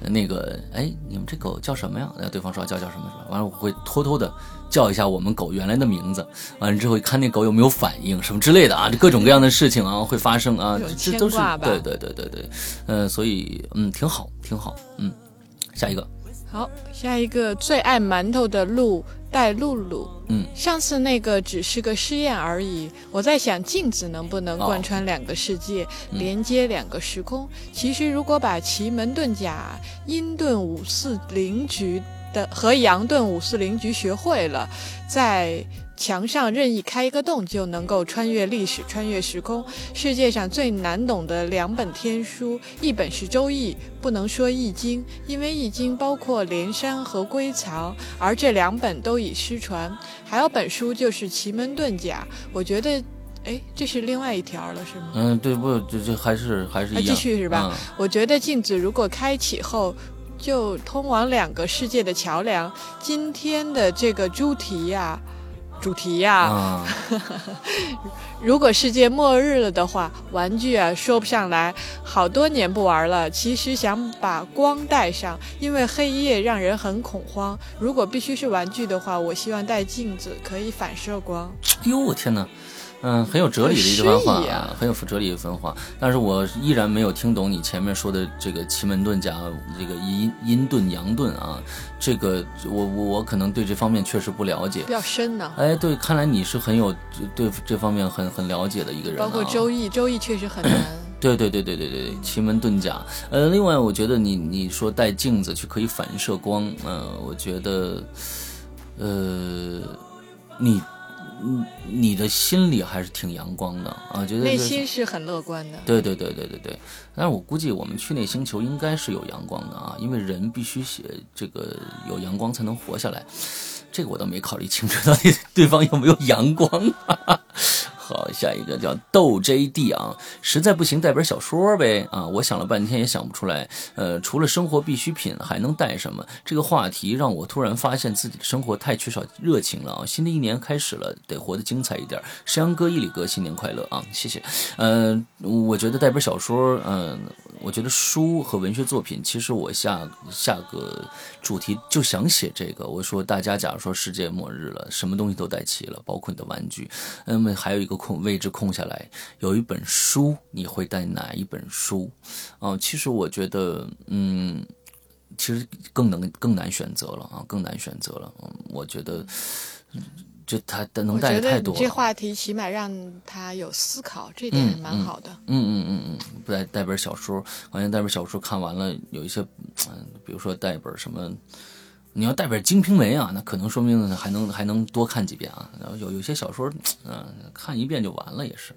那个，哎，你们这狗叫什么呀？那对方说叫叫什么什么，完了我会偷偷的叫一下我们狗原来的名字，完了之后看那狗有没有反应，什么之类的啊，这各种各样的事情啊会发生啊，这这都是对对对对对，呃，所以嗯挺好挺好，嗯，下一个，好，下一个最爱馒头的鹿带露露。嗯，上次那个只是个试验而已。我在想，镜子能不能贯穿两个世界，连接两个时空？其实，如果把奇门遁甲、阴遁五四零局的和阳遁五四零局学会了，在。墙上任意开一个洞，就能够穿越历史、穿越时空。世界上最难懂的两本天书，一本是《周易》，不能说《易经》，因为《易经》包括连山和归藏，而这两本都已失传。还有本书就是《奇门遁甲》，我觉得，哎，这是另外一条了，是吗？嗯，对，不，这这还是还是一样。继续是吧？我觉得镜子如果开启后，就通往两个世界的桥梁。今天的这个猪蹄呀。主题呀，如果世界末日了的话，玩具啊说不上来，好多年不玩了。其实想把光带上，因为黑夜让人很恐慌。如果必须是玩具的话，我希望带镜子，可以反射光。哟，我天哪！嗯，很有哲理的一番话啊，很有哲理的一番话。但是我依然没有听懂你前面说的这个奇门遁甲，这个阴阴遁阳遁啊，这个我我我可能对这方面确实不了解，比较深呢。哎，对，看来你是很有对这方面很很了解的一个人。包括周易，周易确实很难。对对对对对对，奇门遁甲。呃，另外我觉得你你说带镜子去可以反射光，呃，我觉得，呃，你。嗯，你的心里还是挺阳光的啊，觉得内心是很乐观的。对对对对对对，但是我估计我们去那星球应该是有阳光的啊，因为人必须写这个有阳光才能活下来。这个我倒没考虑清楚，到底对方有没有阳光。好，下一个叫豆 JD 啊，实在不行带本小说呗啊！我想了半天也想不出来，呃，除了生活必需品还能带什么？这个话题让我突然发现自己的生活太缺少热情了啊！新的一年开始了，得活得精彩一点。山羊哥、一里哥，新年快乐啊！谢谢。嗯，我觉得带本小说，嗯，我觉得书和文学作品，其实我下下个主题就想写这个。我说大家假如说世界末日了，什么东西都带齐了，包括你的玩具，那么还有一个。空位置空下来，有一本书，你会带哪一本书？啊，其实我觉得，嗯，其实更能更难选择了啊，更难选择了。嗯，我觉得这他能带的太多。这话题起码让他有思考，这点蛮好的。嗯嗯嗯嗯，不带带本小说，好像带本小说看完了，有一些，嗯，比如说带本什么。你要带本《金瓶梅》啊，那可能说明还能还能多看几遍啊。然后有有些小说，嗯，看一遍就完了也是。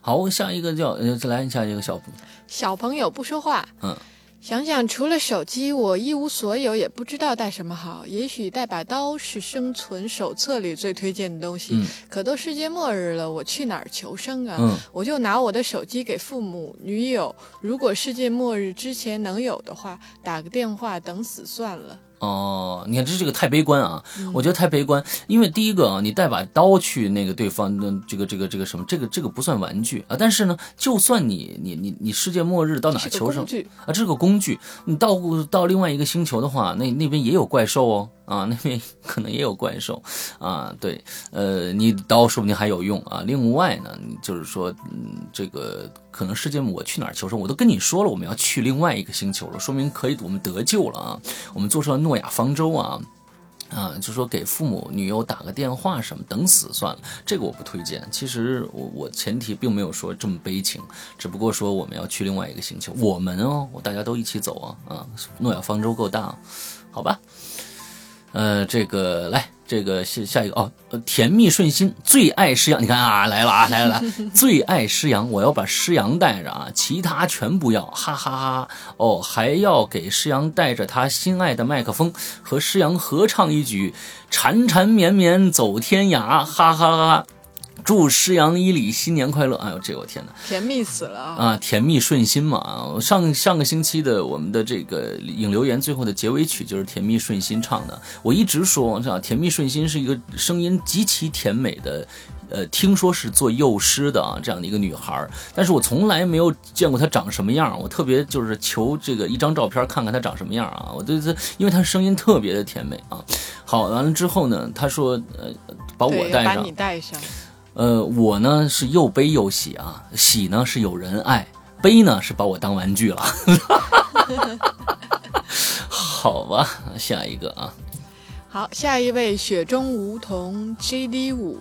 好，下一个叫呃，再来下一个小小朋友不说话。嗯，想想除了手机，我一无所有，也不知道带什么好。也许带把刀是生存手册里最推荐的东西。可都世界末日了，我去哪儿求生啊？嗯，我就拿我的手机给父母、女友。如果世界末日之前能有的话，打个电话等死算了。哦，你看这这个太悲观啊！我觉得太悲观，因为第一个啊，你带把刀去那个对方的这个这个这个什么，这个这个不算玩具啊。但是呢，就算你你你你世界末日到哪求生啊，这是个工具。你到到另外一个星球的话，那那边也有怪兽哦。啊，那边可能也有怪兽，啊，对，呃，你刀说不定还有用啊。另外呢，就是说，嗯，这个可能世界我去哪儿求生，我都跟你说了，我们要去另外一个星球了，说明可以我们得救了啊。我们坐上诺亚方舟啊，啊，就说给父母、女友打个电话什么，等死算了，这个我不推荐。其实我我前提并没有说这么悲情，只不过说我们要去另外一个星球，我们哦，大家都一起走啊啊，诺亚方舟够大，好吧。呃，这个来，这个下下一个哦，甜蜜顺心最爱诗阳，你看啊，来了啊，来了，最爱诗阳，我要把诗阳带着啊，其他全不要，哈哈哈。哈哦，还要给诗阳带着他心爱的麦克风，和诗阳合唱一曲，缠缠绵绵走天涯，哈哈哈哈。祝施阳伊里新年快乐！哎呦，这我天哪，甜蜜死了啊！啊，甜蜜顺心嘛！上上个星期的我们的这个影留言最后的结尾曲就是甜蜜顺心唱的。我一直说，这甜蜜顺心是一个声音极其甜美的，呃，听说是做幼师的啊，这样的一个女孩但是我从来没有见过她长什么样。我特别就是求这个一张照片看看她长什么样啊！我对她，因为她声音特别的甜美啊。好，完了之后呢，她说，呃，把我带上，把你带上。呃，我呢是又悲又喜啊，喜呢是有人爱，悲呢是把我当玩具了。好吧，下一个啊，好，下一位雪中梧桐 G D 五，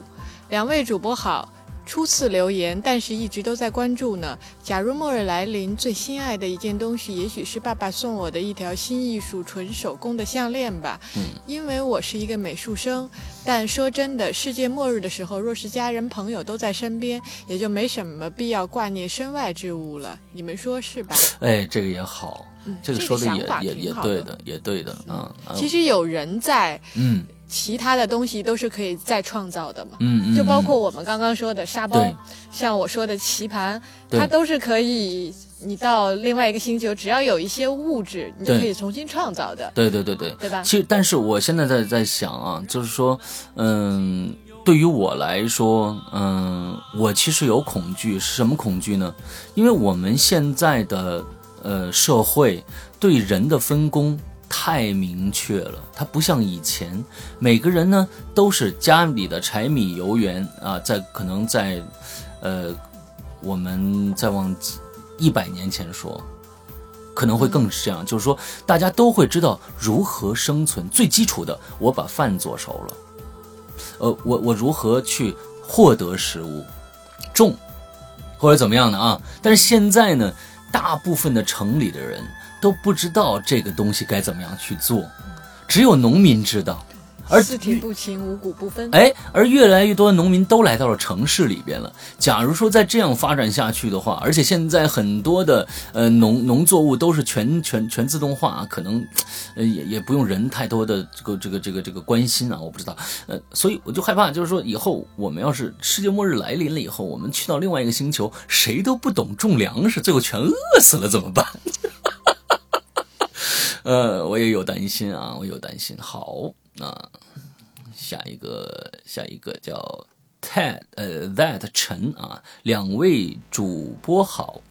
两位主播好。初次留言，但是一直都在关注呢。假如末日来临，最心爱的一件东西，也许是爸爸送我的一条新艺术纯手工的项链吧。嗯，因为我是一个美术生。但说真的，世界末日的时候，若是家人朋友都在身边，也就没什么必要挂念身外之物了。你们说是吧？哎，这个也好，这个说的也也也对的，也对的嗯。其实有人在，嗯。其他的东西都是可以再创造的嘛，嗯，就包括我们刚刚说的沙包，像我说的棋盘，它都是可以，你到另外一个星球，只要有一些物质，你就可以重新创造的。对对对对，对吧？其实，但是我现在在在想啊，就是说，嗯，对于我来说，嗯，我其实有恐惧，是什么恐惧呢？因为我们现在的呃社会对人的分工。太明确了，它不像以前，每个人呢都是家里的柴米油盐啊，在可能在，呃，我们再往一百年前说，可能会更是这样，就是说大家都会知道如何生存，最基础的，我把饭做熟了，呃，我我如何去获得食物，种或者怎么样的啊？但是现在呢，大部分的城里的人。都不知道这个东西该怎么样去做，只有农民知道。而四体不勤，五谷不分。哎，而越来越多的农民都来到了城市里边了。假如说再这样发展下去的话，而且现在很多的呃农农作物都是全全全自动化，可能呃也也不用人太多的这个这个这个这个关心啊，我不知道。呃，所以我就害怕，就是说以后我们要是世界末日来临了以后，我们去到另外一个星球，谁都不懂种粮食，最后全饿死了怎么办？呃，我也有担心啊，我有担心。好，那下一个，下一个叫 Ted，呃，That 陈啊，两位主播好。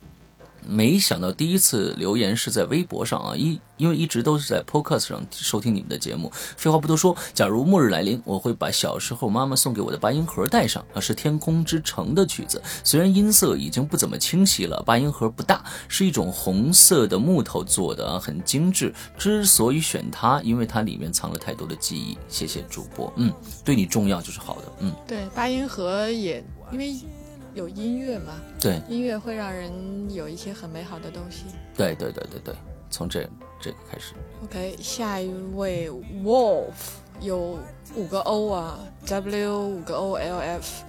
没想到第一次留言是在微博上啊，一因为一直都是在 Podcast 上收听你们的节目。废话不多说，假如末日来临，我会把小时候妈妈送给我的八音盒带上，啊，是《天空之城》的曲子。虽然音色已经不怎么清晰了，八音盒不大，是一种红色的木头做的啊，很精致。之所以选它，因为它里面藏了太多的记忆。谢谢主播，嗯，对你重要就是好的，嗯，对，八音盒也因为。有音乐嘛？对，音乐会让人有一些很美好的东西。对对对对对，从这这个开始。OK，下一位 Wolf 有五个 O 啊，W 五个 O L F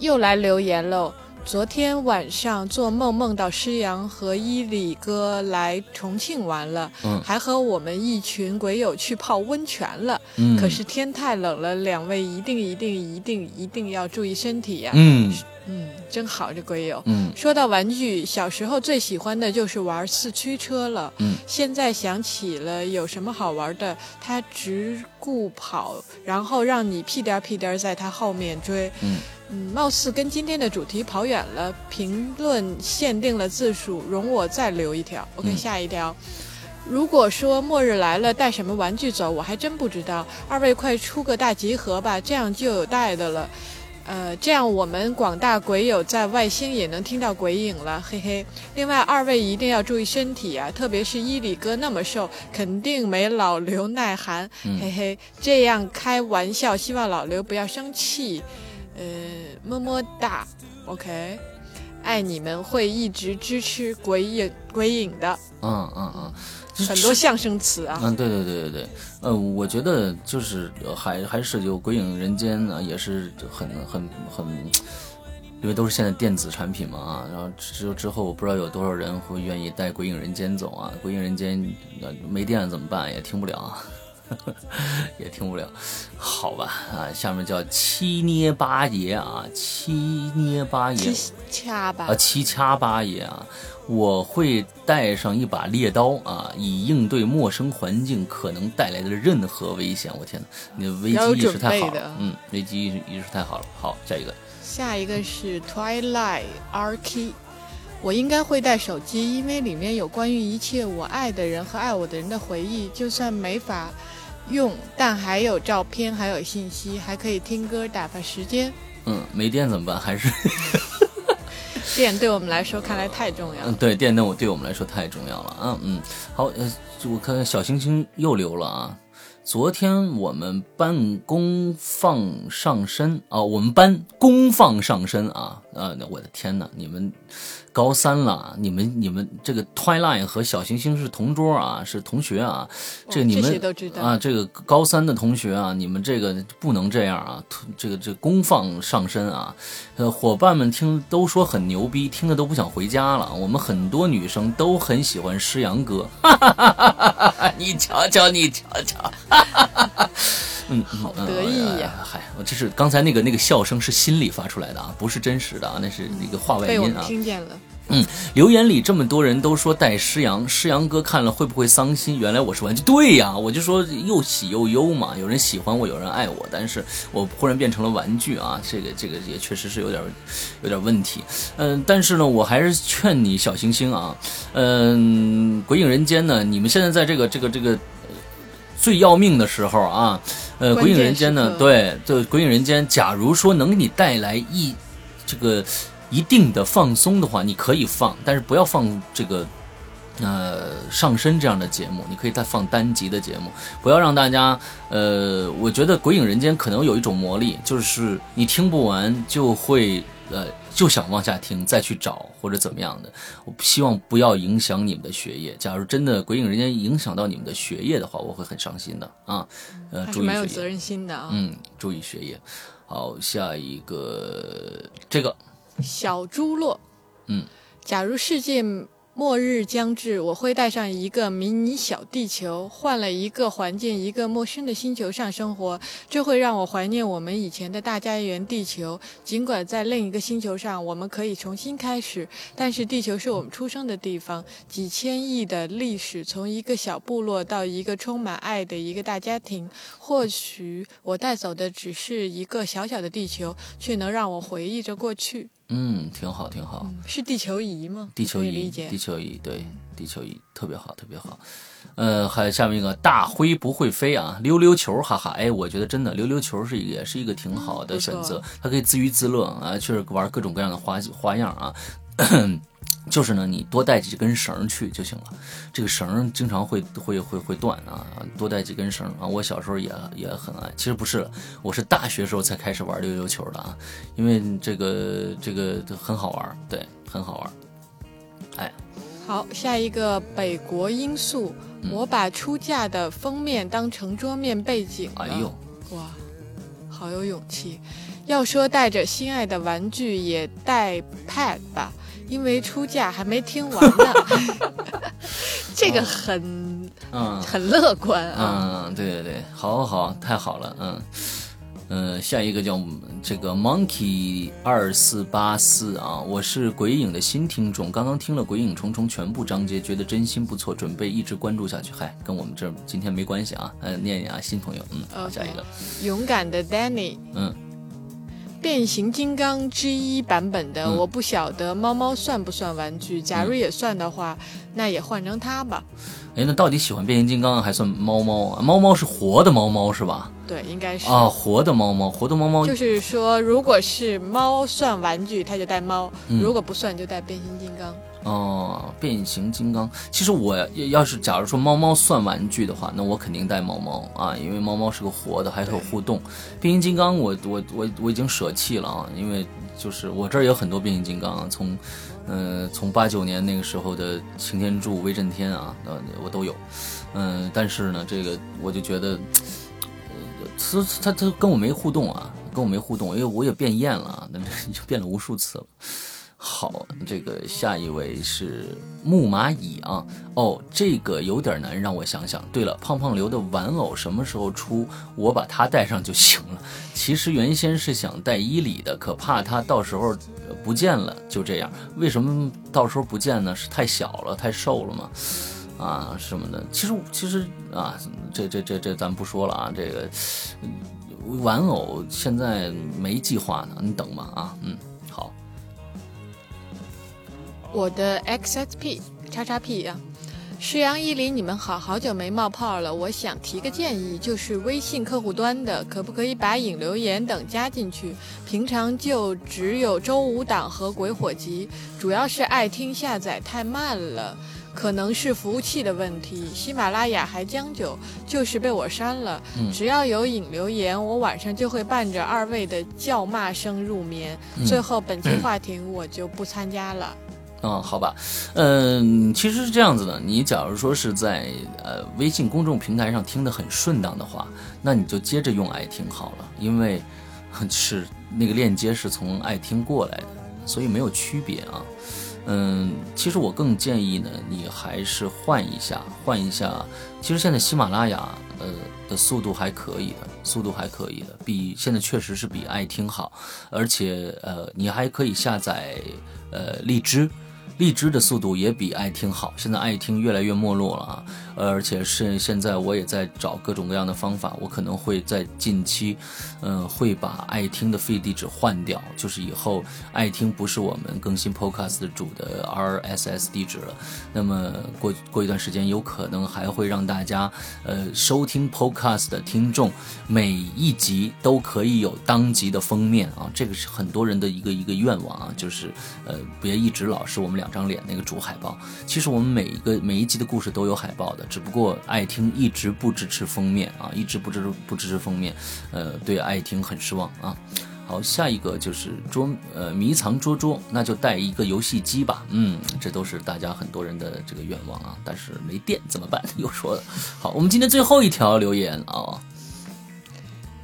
又来留言喽。昨天晚上做梦梦到施阳和伊里哥来重庆玩了，嗯，还和我们一群鬼友去泡温泉了，嗯，可是天太冷了，两位一定一定一定一定要注意身体呀，嗯。嗯，真好，这鬼友。嗯，说到玩具，小时候最喜欢的就是玩四驱车了。嗯，现在想起了有什么好玩的？它只顾跑，然后让你屁颠屁颠在它后面追。嗯嗯，貌似跟今天的主题跑远了。评论限定了字数，容我再留一条。OK，下一条。如果说末日来了，带什么玩具走？我还真不知道。二位快出个大集合吧，这样就有带的了。呃，这样我们广大鬼友在外星也能听到鬼影了，嘿嘿。另外，二位一定要注意身体啊，特别是伊里哥那么瘦，肯定没老刘耐寒，嘿嘿。这样开玩笑，希望老刘不要生气。呃，么么哒，OK，爱你们，会一直支持鬼影鬼影的。嗯嗯嗯。很多相声词啊，嗯，对对对对对，呃，我觉得就是还还是有《鬼影人间》呢，也是很很很，因为都是现在电子产品嘛啊，然后之之后我不知道有多少人会愿意带《鬼影人间》走啊，《鬼影人间》没电了怎么办？也听不了啊，也听不了，好吧啊，下面叫七捏八爷啊，七捏八爷，七掐八啊，七掐八爷啊。我会带上一把猎刀啊，以应对陌生环境可能带来的任何危险。我天哪，你的危机意识太好了，嗯，危机意识太好了。好，下一个，下一个是 Twilight R K，我应该会带手机，因为里面有关于一切我爱的人和爱我的人的回忆。就算没法用，但还有照片，还有信息，还可以听歌打发时间。嗯，没电怎么办？还是。电对我们来说看来太重要嗯，了。对，电灯我对我们来说太重要了啊。嗯，好，呃，我看小星星又留了啊。昨天我们班公放上身啊，我们班公放上身啊，呃，我的天哪，你们高三了，你们你们这个 Twilight 和小行星是同桌啊，是同学啊，这个你们都知道啊，这个高三的同学啊，你们这个不能这样啊，这个这个公放上身啊，呃，伙伴们听都说很牛逼，听的都不想回家了。我们很多女生都很喜欢诗阳哥，哈哈哈哈哈！你瞧瞧，你瞧瞧，嗯，好嗯得意呀哎嗨，我这是刚才那个那个笑声是心里发出来的啊，不是真实的啊，那是那个话外被我们音啊。听见了。留言里这么多人都说带诗阳，诗阳哥看了会不会伤心？原来我是玩具，对呀，我就说又喜又忧嘛。有人喜欢我，有人爱我，但是我忽然变成了玩具啊，这个这个也确实是有点有点问题。嗯，但是呢，我还是劝你小星星啊，嗯，鬼影人间呢，你们现在在这个这个这个。最要命的时候啊，呃，鬼影人间呢对对，鬼影人间，假如说能给你带来一这个一定的放松的话，你可以放，但是不要放这个呃上身这样的节目，你可以再放单集的节目，不要让大家呃，我觉得《鬼影人间》可能有一种魔力，就是你听不完就会呃就想往下听，再去找或者怎么样的。我希望不要影响你们的学业。假如真的《鬼影人间》影响到你们的学业的话，我会很伤心的啊。呃，还注意学业是蛮有责。任心的啊。嗯，注意学业。好，下一个这个小猪落，嗯，假如世界末日将至，我会带上一个迷你小地球，换了一个环境，一个陌生的星球上生活，这会让我怀念我们以前的大家园地球。尽管在另一个星球上，我们可以重新开始，但是地球是我们出生的地方，几千亿的历史，从一个小部落到一个充满爱的一个大家庭。或许我带走的只是一个小小的地球，却能让我回忆着过去。嗯，挺好，挺好。是地球仪吗？地球仪，地。球仪，对，地球仪特别好，特别好。呃，还有下面一个大灰不会飞啊，溜溜球，哈哈，哎，我觉得真的溜溜球是也是一个挺好的选择，它可以自娱自乐啊，确实玩各种各样的花花样啊。就是呢，你多带几根绳儿去就行了。这个绳儿经常会会会会断啊，多带几根绳儿啊。我小时候也也很爱，其实不是了，我是大学时候才开始玩溜溜球的啊，因为这个这个很好玩儿，对，很好玩儿。哎，好，下一个北国罂粟，嗯我把出嫁的封面当成桌面背景了。哎呦，哇，好有勇气！要说带着心爱的玩具，也带 pad 吧，因为出嫁还没听完呢。这个很嗯很乐观啊。嗯，对对对，好好，太好了，嗯。呃，下一个叫这个 Monkey 二四八四啊，我是鬼影的新听众，刚刚听了《鬼影重重》全部章节，觉得真心不错，准备一直关注下去。嗨，跟我们这儿今天没关系啊，呃，念念啊，新朋友，嗯，好下一个，勇敢的 Danny，嗯，变形金刚之一版本的，嗯我不晓得猫猫算不算玩具。假如也算的话，那也换成它吧。哎，那到底喜欢变形金刚还算猫猫啊？猫猫是活的猫猫是吧？对，应该是。啊，活的猫猫，活的猫猫就是说，如果是猫算玩具，它就带猫；嗯如果不算，就带变形金刚。哦，变形金刚。其实我要是假如说猫猫算玩具的话，那我肯定带猫猫啊，因为猫猫是个活的，还是有互动。变形金刚我我我我已经舍弃了啊，因为就是我这儿有很多变形金刚啊，从呃从八九年那个时候的擎天柱、威震天啊，呃我都有。嗯、但是呢，这个我就觉得，呃，他他他跟我没互动啊，跟我没互动，因为我也变厌了啊，那已经变了无数次了。好，这个下一位是木蚂蚁啊。哦，这个有点难，让我想想。对了，胖胖刘的玩偶什么时候出？我把它带上就行了。其实原先是想带伊里的，可怕它到时候不见了，就这样。为什么到时候不见呢？是太小了，太瘦了吗？啊什么的。其实其实啊，这这这这咱不说了啊，这个玩偶现在没计划呢，你等吧啊，嗯，我的 XXP 叉叉 P 啊，施阳一林，你们好，好久没冒泡了。我想提个建议，就是微信客户端的，可不可以把影留言等加进去？平常就只有周五档和鬼火集，主要是爱听下载太慢了，可能是服务器的问题。喜马拉雅还将就，就是被我删了。只要有影留言，我晚上就会伴着二位的叫骂声入眠。最后，本期话题我就不参加了。嗯，啊好吧，嗯，其实是这样子的。你假如说是在呃微信公众平台上听得很顺当的话，那你就接着用爱听好了，因为是那个链接是从爱听过来的，所以没有区别啊。嗯，其实我更建议呢，你还是换一下，换一下。其实现在喜马拉雅呃的速度还可以的，速度还可以的，比现在确实是比爱听好，而且呃你还可以下载呃荔枝。荔枝的速度也比爱听好，现在爱听越来越没落了啊！而且是现在我也在找各种各样的方法，我可能会在近期，嗯，会把爱听的 feed 地址换掉，就是以后爱听不是我们更新 Podcast 主的 RSS 地址了。那么过过一段时间，有可能还会让大家，呃，收听 Podcast 的听众每一集都可以有当集的封面啊！这个是很多人的一个一个愿望啊，就是呃，别一直老是我们俩张脸那个主海报，其实我们每一个每一集的故事都有海报的，只不过爱听一直不支持封面啊，一直不支不支持封面，呃，对爱听很失望啊。好，下一个就是捉呃迷藏捉捉，那就带一个游戏机吧。嗯，这都是大家很多人的这个愿望啊，但是没电怎么办？又说了。好，我们今天最后一条留言啊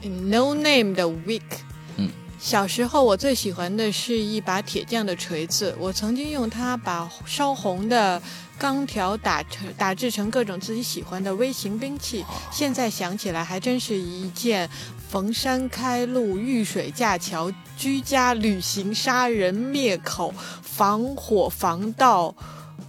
，No name 的 week。小时候，我最喜欢的是一把铁匠的锤子。我曾经用它把烧红的钢条打成、打制成各种自己喜欢的微型兵器。现在想起来，还真是一件逢山开路、遇水架桥、居家旅行、杀人灭口、防火防盗、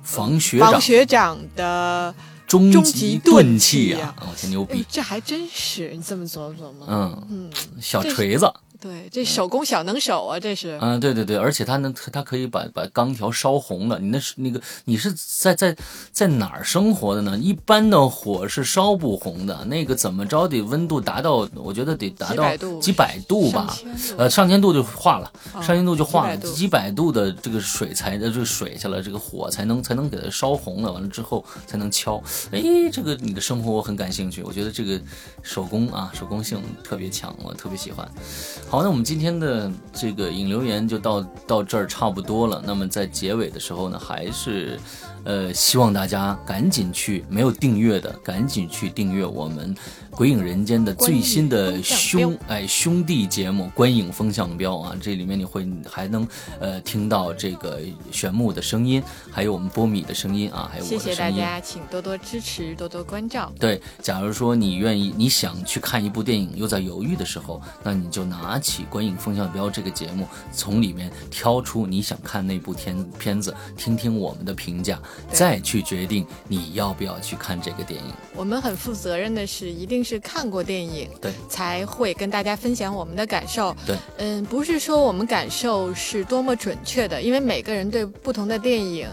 防学防学长的终极钝器啊！我天，牛逼！这还真是，你这么琢磨琢磨。嗯嗯，小锤子。对，这手工小能手啊，这是。嗯，对对对，而且它能，它可以把把钢条烧红了。你那是那个，你是在在在哪儿生活的呢？一般的火是烧不红的，那个怎么着得温度达到，我觉得得达到几百度吧，呃，上千度就化了，上千度就化了，几百度的这个水才的这个水去了，这个火才能才能给它烧红了，完了之后才能敲。哎，这个你的生活我很感兴趣，我觉得这个手工啊，手工性特别强，我特别喜欢。好，好那我们今天的这个引流言就到到这儿差不多了。那么在结尾的时候呢，还是。呃，希望大家赶紧去，没有订阅的赶紧去订阅我们《鬼影人间》的最新的兄哎兄弟节目《观影风向标》啊，这里面你会还能呃听到这个玄木的声音，还有我们波米的声音啊，还有我的声音。谢谢大家，请多多支持，多多关照。对，假如说你愿意，你想去看一部电影又在犹豫的时候，那你就拿起《观影风向标》这个节目，从里面挑出你想看那部片片子，听听我们的评价。再去决定你要不要去看这个电影。我们很负责任的是，一定是看过电影，对，才会跟大家分享我们的感受。对，嗯，不是说我们感受是多么准确的，因为每个人对不同的电影，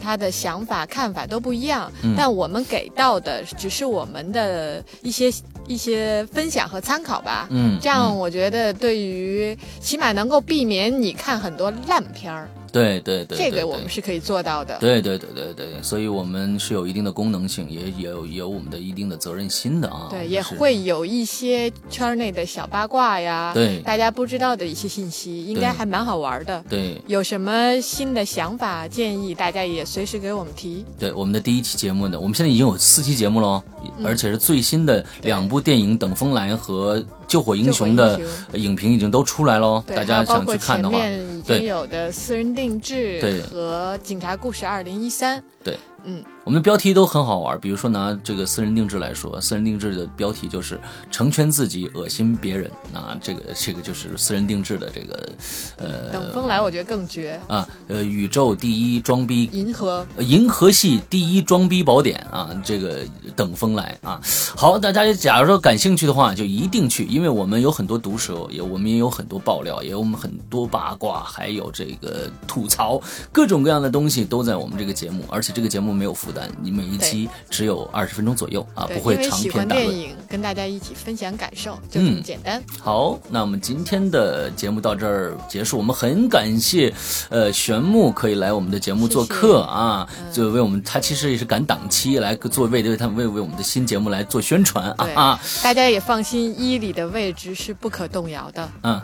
他的想法看法都不一样。嗯，但我们给到的只是我们的一些一些分享和参考吧。嗯，这样我觉得对于起码能够避免你看很多烂片儿。对对对，这个我们是可以做到的。对对对对对，所以我们是有一定的功能性，也也有有我们的一定的责任心的啊。对，也会有一些圈内的小八卦呀，对，大家不知道的一些信息，应该还蛮好玩的。对，有什么新的想法建议，大家也随时给我们提。对，我们的第一期节目呢，我们现在已经有四期节目了，而且是最新的两部电影《等风来》和。救火英雄的影评已经都出来喽，大家想去看的话，对，有的私人定制和警察故事二零一三，对。嗯，我们的标题都很好玩，比如说拿这个私人定制来说，私人定制的标题就是成全自己，恶心别人。啊这个这个就是私人定制的这个，呃，等风来我觉得更绝啊。呃，宇宙第一装逼，银河，银河系第一装逼宝典啊，这个等风来啊。好，大家假如说感兴趣的话，就一定去，因为我们有很多毒舌，也我们也有很多爆料，也有我们很多八卦，还有这个吐槽，各种各样的东西都在我们这个节目，而且这个节目。目没有负担，你每一期只有二十分钟左右啊，不会长篇大论。电影，跟大家一起分享感受，就这么嗯简单。好，那我们今天的节目到这儿结束。我们很感谢，呃，玄木可以来我们的节目做客啊，就为我们他其实也是赶档期来做为为他为为我们的新节目来做宣传啊，啊。大家也放心，伊里的位置是不可动摇的。嗯，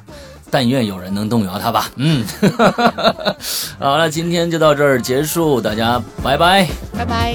但愿有人能动摇他吧。嗯，好了，今天就到这儿结束，大家拜拜。拜拜。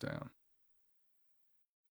Down.